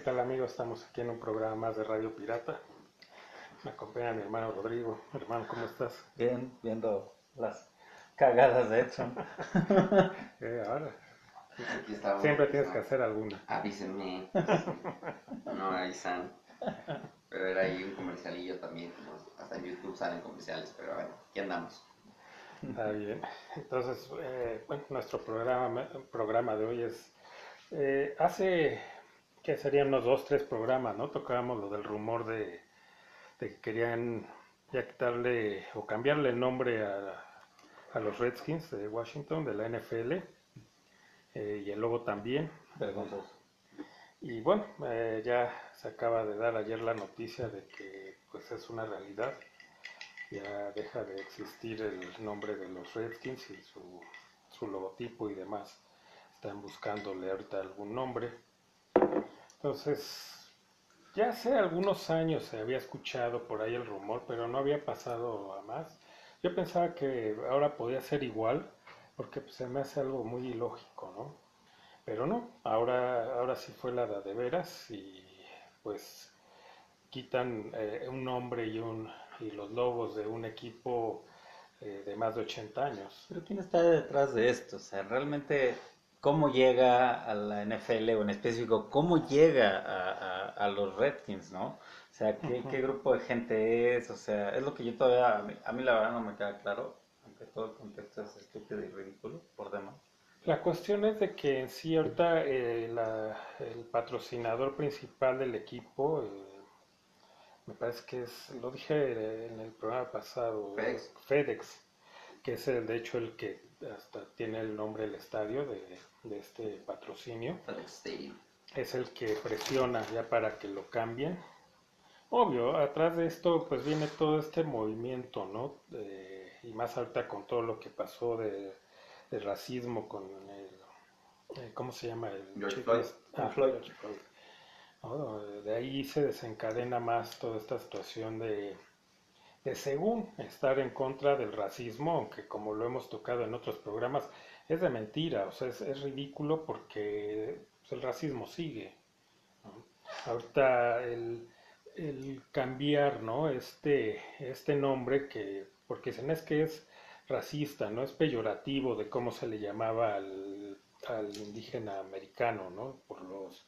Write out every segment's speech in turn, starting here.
¿Qué tal amigos? Estamos aquí en un programa más de Radio Pirata. Me acompaña mi hermano Rodrigo. Hermano, ¿cómo estás? Bien, viendo las cagadas de Edson. Eh, ahora, Aquí estamos. siempre tienes que hacer alguna. Avísenme. No avisan. Pero era ahí un comercialillo también. como hasta en YouTube salen comerciales. Pero bueno, aquí andamos. Está bien. Entonces, eh, bueno, nuestro programa, programa de hoy es... eh, hace, que serían unos dos, tres programas, ¿no? Tocábamos lo del rumor de, que querían ya quitarle o cambiarle el nombre a, a los Redskins de Washington, de la NFL, eh, y el logo también. Vergonzoso. Y bueno, eh, ya se acaba de dar ayer la noticia de que pues es una realidad. Ya deja de existir el nombre de los Redskins y su, su logotipo y demás. Están buscándole ahorita algún nombre. Entonces, ya hace algunos años se había escuchado por ahí el rumor, pero no había pasado a más. Yo pensaba que ahora podía ser igual, porque pues, se me hace algo muy ilógico, ¿no? Pero no, ahora, ahora sí fue la de, veras y pues quitan eh, un nombre y, un, y los logos de un equipo eh, de más de 80 años. Pero ¿quién está detrás de esto? O sea, realmente, ¿cómo llega a la NFL o en específico, cómo llega a, a- a los Redskins, no? O sea, ¿qué, Ujú. qué grupo de gente es? O sea, es lo que yo todavía, a mí, a mí la verdad no me queda claro, aunque todo el contexto es estúpido y ridículo, por demás. La cuestión es de que en sí ahorita eh, la- el patrocinador principal del equipo, eh, me parece que es, lo dije en el programa pasado, FedEx. FedEx, que es el, de hecho el que hasta tiene el nombre del estadio de, de este patrocinio. Es el que presiona ya para que lo cambien. Obvio, atrás de esto pues viene todo este movimiento, ¿no? Eh, y más ahorita con todo lo que pasó de, de racismo con el, eh, ¿cómo se llama? El George Floyd. este- ah, Floyd. George Floyd. No, de ahí se desencadena más toda esta situación de, de según estar en contra del racismo, aunque como lo hemos tocado en otros programas, es de mentira, o sea, es, es ridículo porque pues, el racismo sigue. ¿no? Ahorita el, el cambiar, ¿no? Este, este nombre que, porque dicen es que es racista, no es peyorativo de cómo se le llamaba al, al indígena americano, ¿no? Por los,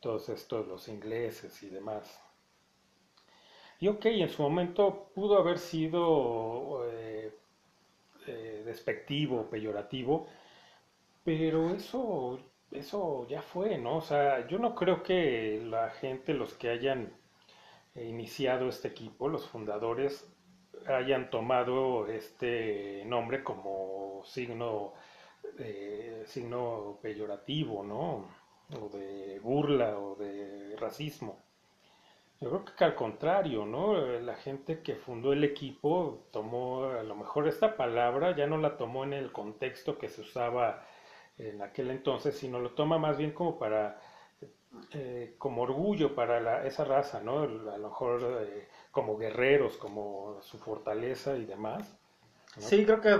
todos estos, los ingleses y demás. Y ok, en su momento pudo haber sido eh, eh, despectivo, peyorativo, pero eso, eso ya fue, ¿no? O sea, yo no creo que la gente, los que hayan iniciado este equipo, los fundadores, hayan tomado este nombre como signo, eh, signo peyorativo, ¿no? O de burla o de racismo. Yo creo que al contrario, ¿no? La gente que fundó el equipo tomó a lo mejor esta palabra, ya no la tomó en el contexto que se usaba en aquel entonces, sino lo toma más bien como para, eh, como orgullo para la- esa raza, ¿no? A lo mejor eh, como guerreros, como su fortaleza y demás. ¿no? Sí, creo que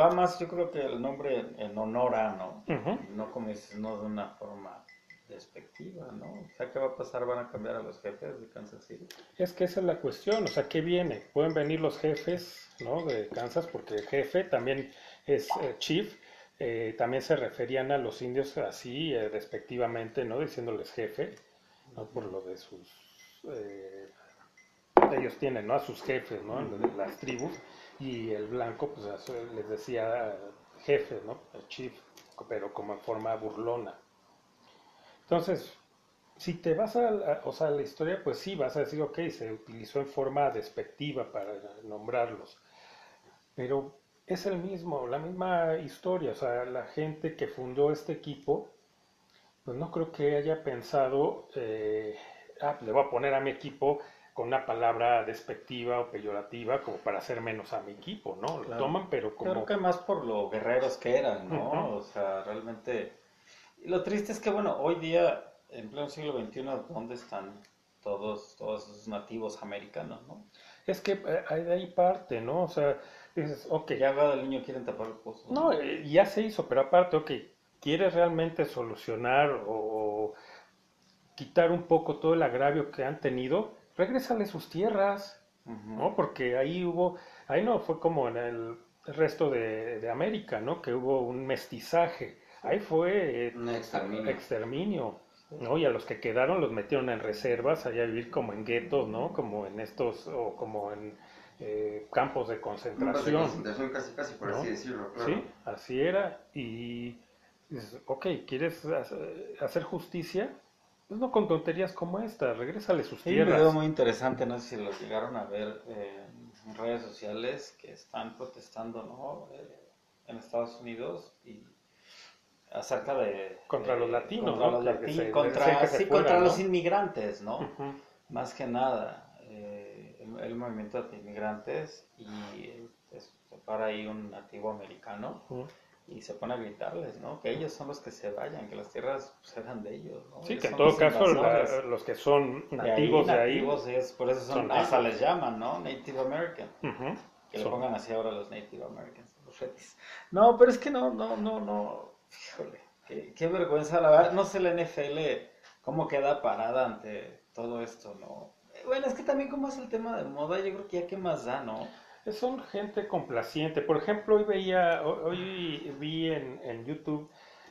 va más, yo creo que el nombre en, honor a, ¿no? No como no de una forma despectiva, ¿no? O sea, ¿qué va a pasar? ¿Van a cambiar a los jefes de Kansas City? Es que esa es la cuestión, o sea, ¿qué viene? Pueden venir los jefes, ¿no? De Kansas, porque el jefe también es eh, chief, eh, también se referían a los indios así, eh, despectivamente, ¿no? Diciéndoles jefe, ¿no? Por lo de sus... eh, ellos tienen, ¿no? A sus jefes, ¿no? De las tribus, y el blanco, pues les decía jefe, ¿no? El chief, pero como en forma burlona. Entonces, si te vas a, la- o sea, la historia, pues sí, vas a decir, ok, se utilizó en forma despectiva para nombrarlos, pero es el mismo, la misma historia, o sea, la gente que fundó este equipo, pues no creo que haya pensado, eh, ah, le voy a poner a mi equipo con una palabra despectiva o peyorativa como para hacer menos a mi equipo, ¿no? Lo Claro. toman, pero como... Creo que más por lo guerreros que eran, ¿no? O sea, realmente... Y lo triste es que, bueno, hoy día, en pleno siglo XXI, ¿dónde están todos, todos esos nativos americanos, no? Es que eh, hay de ahí parte, ¿no? O sea, dices, ok, ya lado del niño quieren tapar el pozo. No, eh, ya se hizo, pero aparte, ok, ¿quieres realmente solucionar o, o quitar un poco todo el agravio que han tenido, regrésale sus tierras, ¿no? Porque ahí hubo, ahí no fue como en el resto de, de América, ¿no? Que hubo un mestizaje, ahí fue eh, Un exterminio. exterminio, ¿no? Y a los que quedaron los metieron en reservas, allá a vivir como en guetos, ¿no? Como en estos, o como en eh, campos de Campos de concentración. concentración casi, casi por ¿no? así decirlo, claro. Sí, así era. Y ok, ¿quieres hacer- justicia? Pues no con tonterías como esta, regrésale sus Hay un video tierras. muy interesante, no sé si lo llegaron a ver eh, en redes sociales, que están protestando, ¿no? Eh, en Estados Unidos y acerca de... Contra de- los latinos, contra ¿no? los latinos, se- contra, sí, contra ¿no? los inmigrantes, ¿no? Más que nada, eh, el, el movimiento de inmigrantes y pues, se para ahí un nativo americano y se pone a gritarles, ¿no? Que ellos son los que se vayan, que las tierras pues, eran de ellos, ¿no? Sí, Ellos que en todo caso la- los que son nativos de ahí, nativos es, por eso son, son hasta ellos. les llaman, ¿no? Native American. Que le son- pongan así ahora los Native Americans, los. No, pero es que no, no, no, no. Híjole, qué, qué vergüenza, la verdad. No sé la NFL cómo queda parada ante todo esto, ¿no? Eh, Bueno, es que también como es el tema de moda, yo creo que ya qué más da, ¿no? son gente complaciente. Por ejemplo, hoy veía, ho- hoy vi en, en YouTube,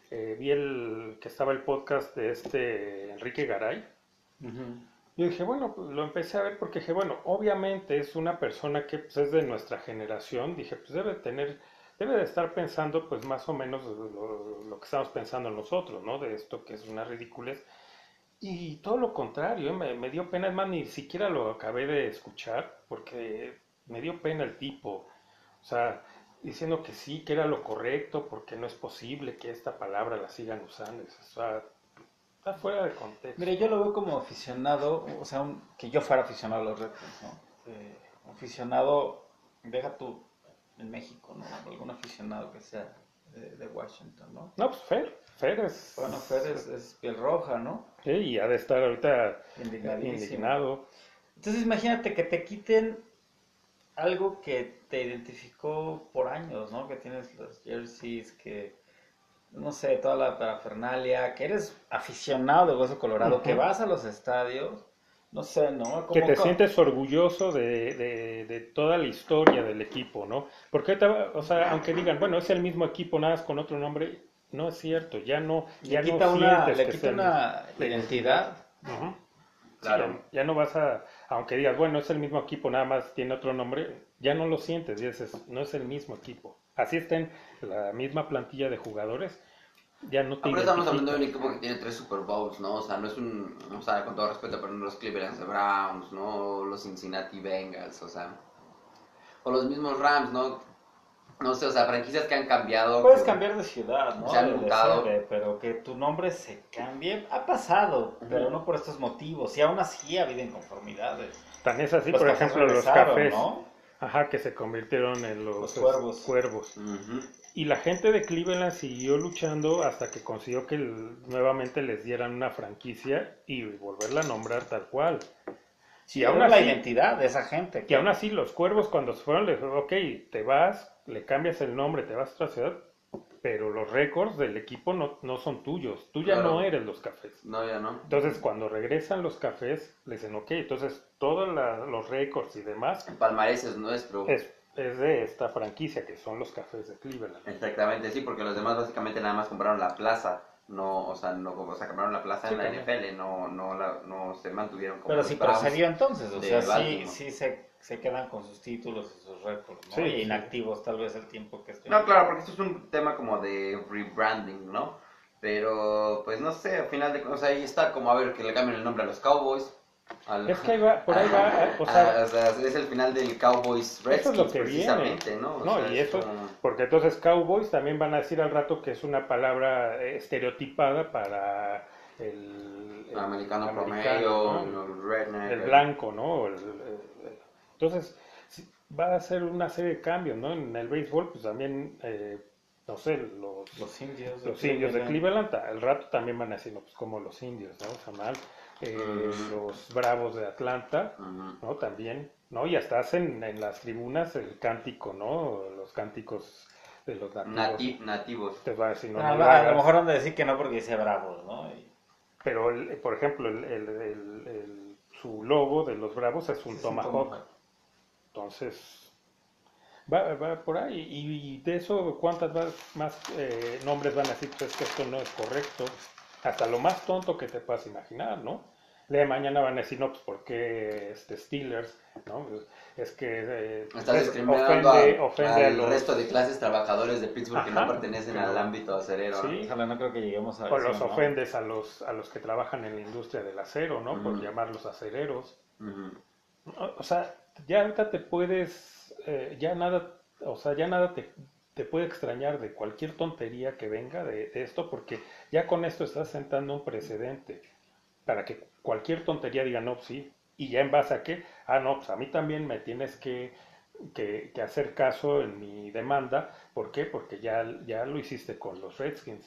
eh, vi el que estaba el podcast de este Enrique Garay. Yo dije, bueno, pues lo empecé a ver porque dije, bueno, obviamente es una persona que pues, es de nuestra generación. Dije, pues debe tener, debe de estar pensando pues más o menos lo, que estamos pensando nosotros, ¿no? De esto que es una ridiculez. Y todo lo contrario, ¿eh? me, dio pena, es más, ni siquiera lo acabé de escuchar porque me dio pena el tipo. O sea, diciendo que sí, que era lo correcto, porque no es posible que esta palabra la sigan usando. O sea, está fuera de contexto. Mire, yo lo veo como aficionado, o sea, que yo fuera aficionado a los Redskins, ¿no? Eh, aficionado, deja tú en México, ¿no? Algún aficionado que sea de, de Washington, ¿no? No, pues Fer, Fer es... Bueno, Fer es, es piel roja, ¿no? Sí, y ha de estar ahorita indignado. Entonces imagínate que te quiten algo que te identificó por años, ¿no? Que tienes los jerseys, que no sé, toda la parafernalia, que eres aficionado de Hueso Colorado, que vas a los estadios, no sé, ¿no? Que te sientes orgulloso de, de- de toda la historia del equipo, ¿no? Porque, ahorita, o sea, aunque digan, bueno, es el mismo equipo, nada más con otro nombre, no es cierto, ya no, ya le no quita una, sientes le quita una identidad. Claro. ya, ya no vas a, aunque digas, bueno, es el mismo equipo, nada más tiene otro nombre, ya no lo sientes, dices, no es el mismo equipo. Así está en la misma plantilla de jugadores, ya no estamos hablando de un equipo que tiene tres Super Bowls, ¿no? O sea, no es un, o sea, con todo respeto, pero no los Cleveland Browns, ¿no? Los Cincinnati Bengals, o sea, o los mismos Rams, ¿no? No sé, o sea, franquicias que han cambiado. Puedes cambiar de ciudad, ¿no? Se han mutado. pero que tu nombre se cambie, ha pasado, pero no por estos motivos. Y aún así ha habido inconformidades. Tan es así, Los por ejemplo, los cafés, ¿no? ajá, que se convirtieron en los, Los cuervos. cuervos. Y la gente de Cleveland siguió luchando hasta que consiguió que el- nuevamente les dieran una franquicia y volverla a nombrar tal cual. Sí, Y aún era la así- identidad de esa gente. Que aún así los cuervos cuando se fueron les dijeron, ok, te vas, le cambias el nombre, te vas a otra ciudad, pero los récords del equipo no, no son tuyos, tú ya Claro. no eres los cafés. No, ya no. Entonces cuando regresan los cafés, les dicen, ok, entonces todos la- los récords y demás El palmarés es nuestro. es, es de esta franquicia que son los cafés de Cleveland. Exactamente, sí, porque los demás básicamente nada más compraron la plaza. No, o sea, no, o sea, compraron la plaza Sí, en la también. NFL, no, no, la, no se mantuvieron como Pero sí Browns. procedió entonces, o sea, sí, sí se, se quedan con sus títulos y sus récords, ¿no? Sí, y sí. inactivos tal vez el tiempo que estén. No, claro, porque esto es un tema como de rebranding, ¿no? Pero, pues no sé, al final de cuentas, ahí está como a ver que le cambien el nombre a los Cowboys. Al- Es que ahí va, por ahí va, Ah, o sea, ah, o sea, es el final del Cowboys Redskins, Eso es lo que precisamente, viene. ¿no? O No, sea, y es eso, como- porque entonces Cowboys también van a decir al rato que es una palabra eh, estereotipada para el, el americano, promedio, ¿no? el redneck, el blanco, ¿no? El- el- entonces, va a ser una serie de cambios, ¿no? En el béisbol, pues también, eh, no sé, los, Los indios. los indios de Cleveland, al rato también van a decir, no, pues como los indios, ¿no? O sea, mal. Eh. Los bravos de Atlanta. ¿no? También, ¿no? Y hasta hacen en las tribunas el cántico, ¿no? Los cánticos de los nativos. Nati- nativos. Te va a decir, no, a, no lo a mejor han de decir que no porque dice bravos, ¿no? Y- pero el- por ejemplo, el, el- el- el- su logo de los Bravos es un Es un tomahawk. tomahawk. Entonces, va, va por ahí. Y, y de eso, ¿cuántas más, más, eh, nombres van a decir? Pues es que esto no es correcto. Hasta lo más tonto que te puedas imaginar, ¿no? De mañana van a decir, no, pues ¿por qué este Steelers? ¿no? Es que eh, Estás es- discriminando ofende, a- ofende a al los... resto de clases trabajadores de Pittsburgh que no pertenecen pero- al ámbito acerero. Sí. Ojalá no creo que lleguemos a O eso, los ¿no? ofendes a los, a los que trabajan en la industria del acero, ¿no? Por llamarlos acereros. O sea, ya ahorita te puedes, eh, ya nada, o sea, ya nada te, te puede extrañar de cualquier tontería que venga de, de esto, porque ya con esto estás sentando un precedente para que cualquier tontería diga, no, sí, y ya en base a qué, ah, no, pues a mí también me tienes que, que, que hacer caso en mi demanda, ¿por qué? Porque ya, ya lo hiciste con los Redskins,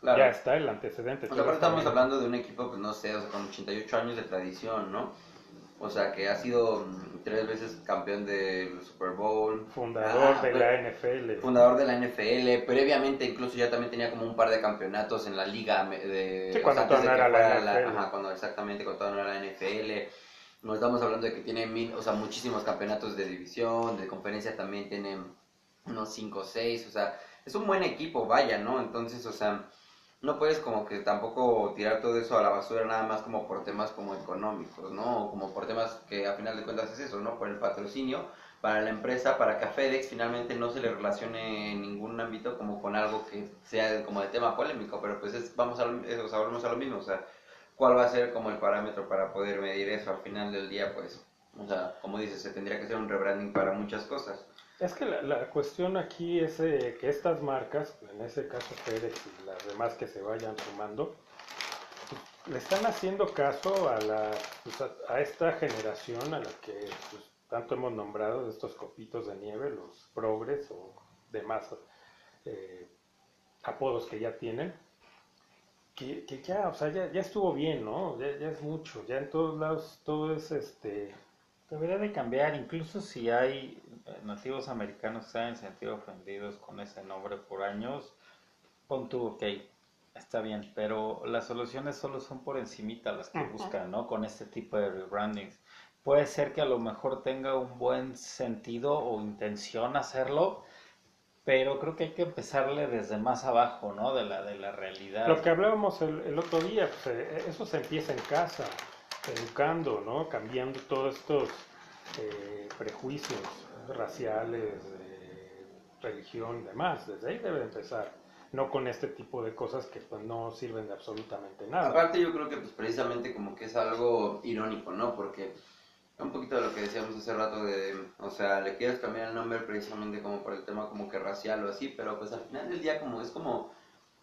Claro. ya está el antecedente. Pues estás estamos hablando de un equipo, pues no sé, o sea, con 88 años de tradición, ¿no? O sea, que ha sido mm, tres veces campeón del Super Bowl. Fundador Ah, de la NFL. Fundador de la NFL, previamente incluso ya también tenía como un par de campeonatos en la liga de Sí, cuando o sea, no era la NFL. ajá, cuando exactamente cuando no era la NFL. Nos estamos hablando de que tiene mil, o sea, muchísimos campeonatos de división, de conferencia también tiene unos 5 o 6, o sea, es un buen equipo, vaya, ¿no? Entonces, o sea, no puedes como que tampoco tirar todo eso a la basura nada más como por temas como económicos, ¿no? O como por temas que a final de cuentas es eso, ¿no? Por el patrocinio para la empresa, para que a FedEx finalmente no se le relacione en ningún ámbito como con algo que sea como de tema polémico, pero pues es, vamos a o a lo mismo, o sea, ¿cuál va a ser como el parámetro para poder medir eso al final del día? Pues, o sea, como dices, se tendría que hacer un rebranding para muchas cosas. Es que la, la cuestión aquí es eh, que estas marcas, en ese caso FedEx y las demás que se vayan sumando, le están haciendo caso a, la, pues, a, a esta generación a la que pues, tanto hemos nombrado de estos copitos de nieve, los progres o demás eh, apodos que ya tienen, que, que ya, o sea, ya, ya estuvo bien, ¿no? Ya, ya es mucho, ya en todos lados todo es este... Debería de cambiar, incluso si hay nativos americanos se hayan sentido ofendidos con ese nombre por años, pon tú, ok, está bien, pero las soluciones solo son por encimita las que buscan, ¿no? Con este tipo de rebrandings. Puede ser que a lo mejor tenga un buen sentido o intención hacerlo, pero creo que hay que empezarle desde más abajo, ¿no? De la, de la realidad. Lo que hablábamos el, el otro día, pues, eh, eso se empieza en casa, educando, ¿no? Cambiando todos estos eh, prejuicios raciales, de religión demás. Desde ahí debe empezar, no con este tipo de cosas que pues no sirven de absolutamente nada. Aparte yo creo que pues precisamente como que es algo irónico, ¿no? Porque un poquito de lo que decíamos hace rato de, o sea, le quieres cambiar el nombre precisamente como por el tema como que racial o así, pero pues al final del día como es como,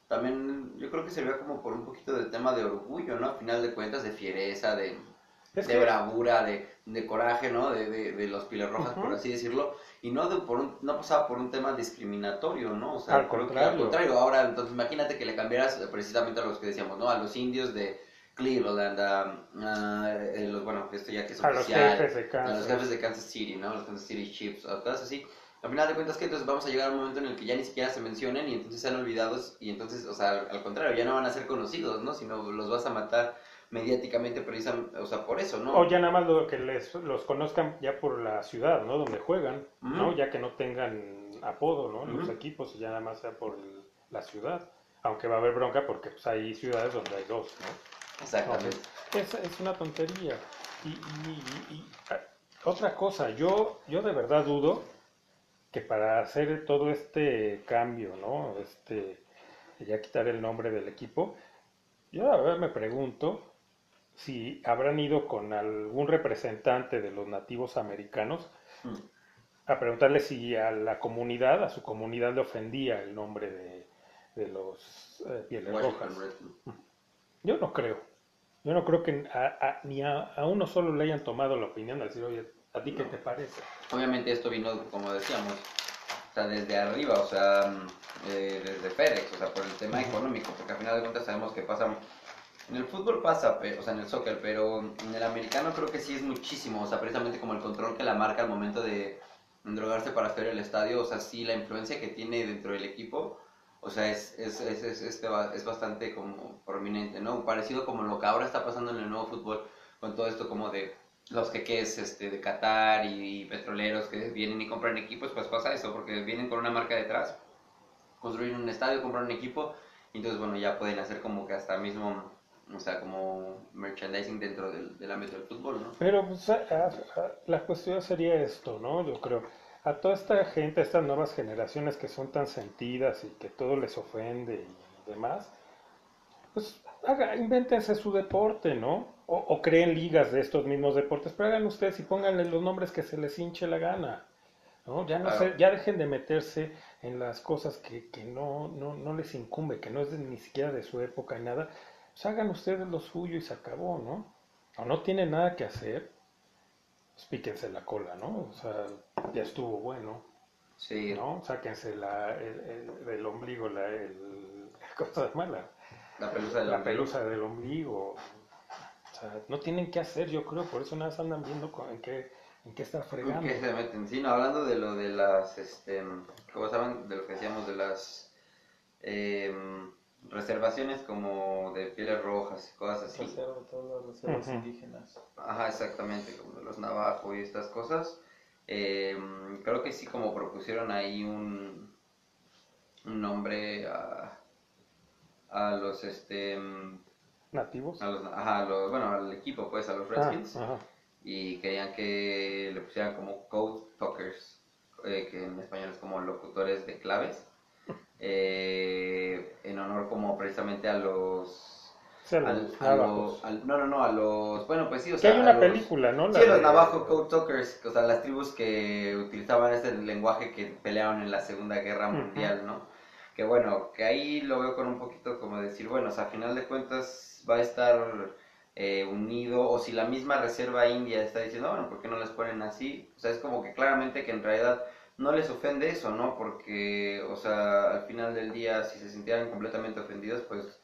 también yo creo que se como por un poquito del tema de orgullo, ¿no? Al final de cuentas de fiereza, de, Es de que- bravura, de, de coraje, ¿no? De, de, de los rojas, por así decirlo, y no de por un, no pasaba por un tema discriminatorio, ¿no? O sea, Al contrario. al contrario, ahora entonces imagínate que le cambiaras precisamente a los que decíamos, ¿no? A los indios de Cleveland, a, a, eh, los, bueno, esto ya que es a los oficial, jefes de a los Kansas. jefes de Kansas City, ¿no? Los Kansas City Chiefs, o cosas así. Al final de cuentas que entonces vamos a llegar a un momento en el que ya ni siquiera se mencionen y entonces sean olvidados y entonces, o sea, al, al contrario, ya no van a ser conocidos, ¿no? Sino los vas a matar mediáticamente precisamente, o sea, por eso, ¿no? O ya nada más lo que les, los conozcan ya por la ciudad, ¿no? Donde juegan, ¿no? Ya que no tengan apodo, ¿no? Los Ujú. equipos, y ya nada más sea por el- la ciudad. Aunque va a haber bronca porque pues, hay ciudades donde hay dos, ¿no? Exactamente. Es, es una tontería. Y, y- y- y, ah, otra cosa, yo, yo de verdad dudo que para hacer todo este cambio, ¿no? Este, ya quitar el nombre del equipo, yo la verdad me pregunto si habrán ido con algún representante de los nativos americanos Mm. a preguntarle si a la comunidad, a su comunidad le ofendía el nombre de, de los eh, pieles Washington rojas. Redskins. Yo no creo. Yo no creo que a- a- ni a, a uno solo le hayan tomado la opinión de decir, oye, ¿a ti qué te parece? Obviamente esto vino, como decíamos, o sea, desde arriba, o sea, mm, eh, desde FedEx, o sea, por el tema económico, porque al final de cuentas sabemos que pasa, en el fútbol pasa, o sea, en el soccer, pero en el americano creo que sí es muchísimo, o sea, precisamente como el control que la marca al momento de drogarse para hacer el estadio, o sea, sí, la influencia que tiene dentro del equipo, o sea, es, es, es, es, este es bastante como prominente, ¿no? Parecido como lo que ahora está pasando en el nuevo fútbol, con todo esto como de los jeques este, de Qatar y, petroleros que vienen y compran equipos, pues pasa eso, porque vienen con una marca detrás, construyen un estadio, compran un equipo, y entonces, bueno, ya pueden hacer como que hasta mismo, o sea, como merchandising dentro del, del ámbito del fútbol, ¿no? Pero pues, a- a- la cuestión sería esto, ¿no? Yo creo, a toda esta gente, a estas nuevas generaciones que son tan sentidas y que todo les ofende y demás, pues haga, invéntense su deporte, ¿no? O, o creen ligas de estos mismos deportes, pero hagan ustedes y pónganle los nombres que se les hinche la gana, ¿no? Ya, no Claro. se- ya dejen de meterse en las cosas que, que no, no, no les incumbe, que no es de- ni siquiera de su época ni nada, pues hagan ustedes lo suyo y se acabó, ¿no? O no tienen nada que hacer, pues píquense la cola, ¿no? O sea, ya estuvo bueno, Sí, ¿no? Sáquense la, el, el- del ombligo la el, cosa mala, la pelusa de la pelusa del ombligo. O sea, no tienen qué hacer, yo creo, por eso nada más andan viendo con- en qué, en qué estar fregando. ¿Qué se meten? Sí, no, hablando de lo de las, este, ¿cómo saben? De lo que decíamos de las em, reservaciones como de pieles rojas y cosas así. Reserva, todas las reservas indígenas. Ajá, exactamente, como de los navajo y estas cosas. Em, creo que sí como propusieron ahí un, un nombre a, a los, este, ¿Nativos? a los, ajá, a los- bueno, al equipo, pues, a los Ah, Redskins. ajá. y querían que le pusieran como code talkers, eh, que en español es como locutores de claves, eh, en honor como precisamente a los... A al- los a navajos. los- al- no, no, no, a los... Bueno, pues sí, o Que sea... hay a una los- película, ¿no? La Sí, los Navajo Code Talkers, o sea, las tribus que utilizaban este lenguaje que pelearon en la Segunda Guerra. Mundial, ¿no? Que bueno, que ahí lo veo con un poquito como decir, bueno, o sea, a final de cuentas va a estar eh, unido, o si la misma Reserva India está diciendo, bueno, ¿por qué no les ponen así? O sea, es como que claramente que en realidad no les ofende eso, ¿no? Porque, o sea, al final del día, si se sintieran completamente ofendidos, pues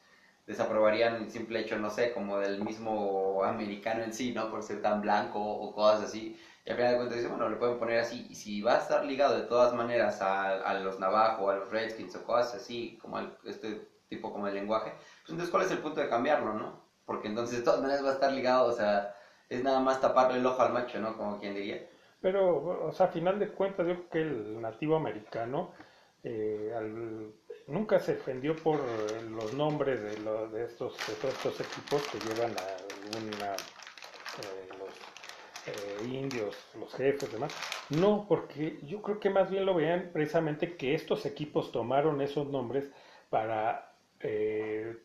desaprobarían el simple hecho, no sé, como del mismo americano en sí, ¿no? Por ser tan blanco o cosas así. Y al final de cuentas dicen, bueno, le pueden poner así. Y si va a estar ligado de todas maneras a, a los Navajo, a los Redskins o cosas así, como este tipo como de lenguaje, pues entonces, ¿cuál es el punto de cambiarlo, no? Porque entonces de todas maneras va a estar ligado, o sea, es nada más taparle el ojo al macho, ¿no? Como quien diría. Pero, o sea, a final de cuentas, yo creo que el nativo americano eh, nunca se ofendió por los nombres de, lo- de, estos, de estos equipos que llevan a alguna, eh, los eh, indios, los jefes, demás. No, porque yo creo que más bien lo veían precisamente que estos equipos tomaron esos nombres para eh,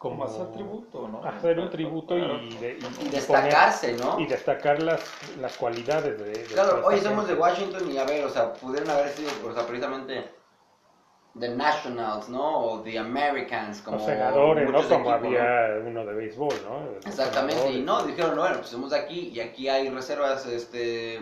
Como hacer tributo, ¿no? hacer un tributo Claro. y, de, y- Y y de poner- destacarse, ¿no? y destacar las, las cualidades de, de Claro, esta somos de. Washington y a ver, o sea, pudieron haber sido, o sea, precisamente The Nationals, ¿no? O The Americans, como Los senadores, ¿no? Como equipos, ¿no? había uno de béisbol, ¿no? Los Exactamente, y no, dijeron, bueno, pues somos de aquí y aquí hay reservas este,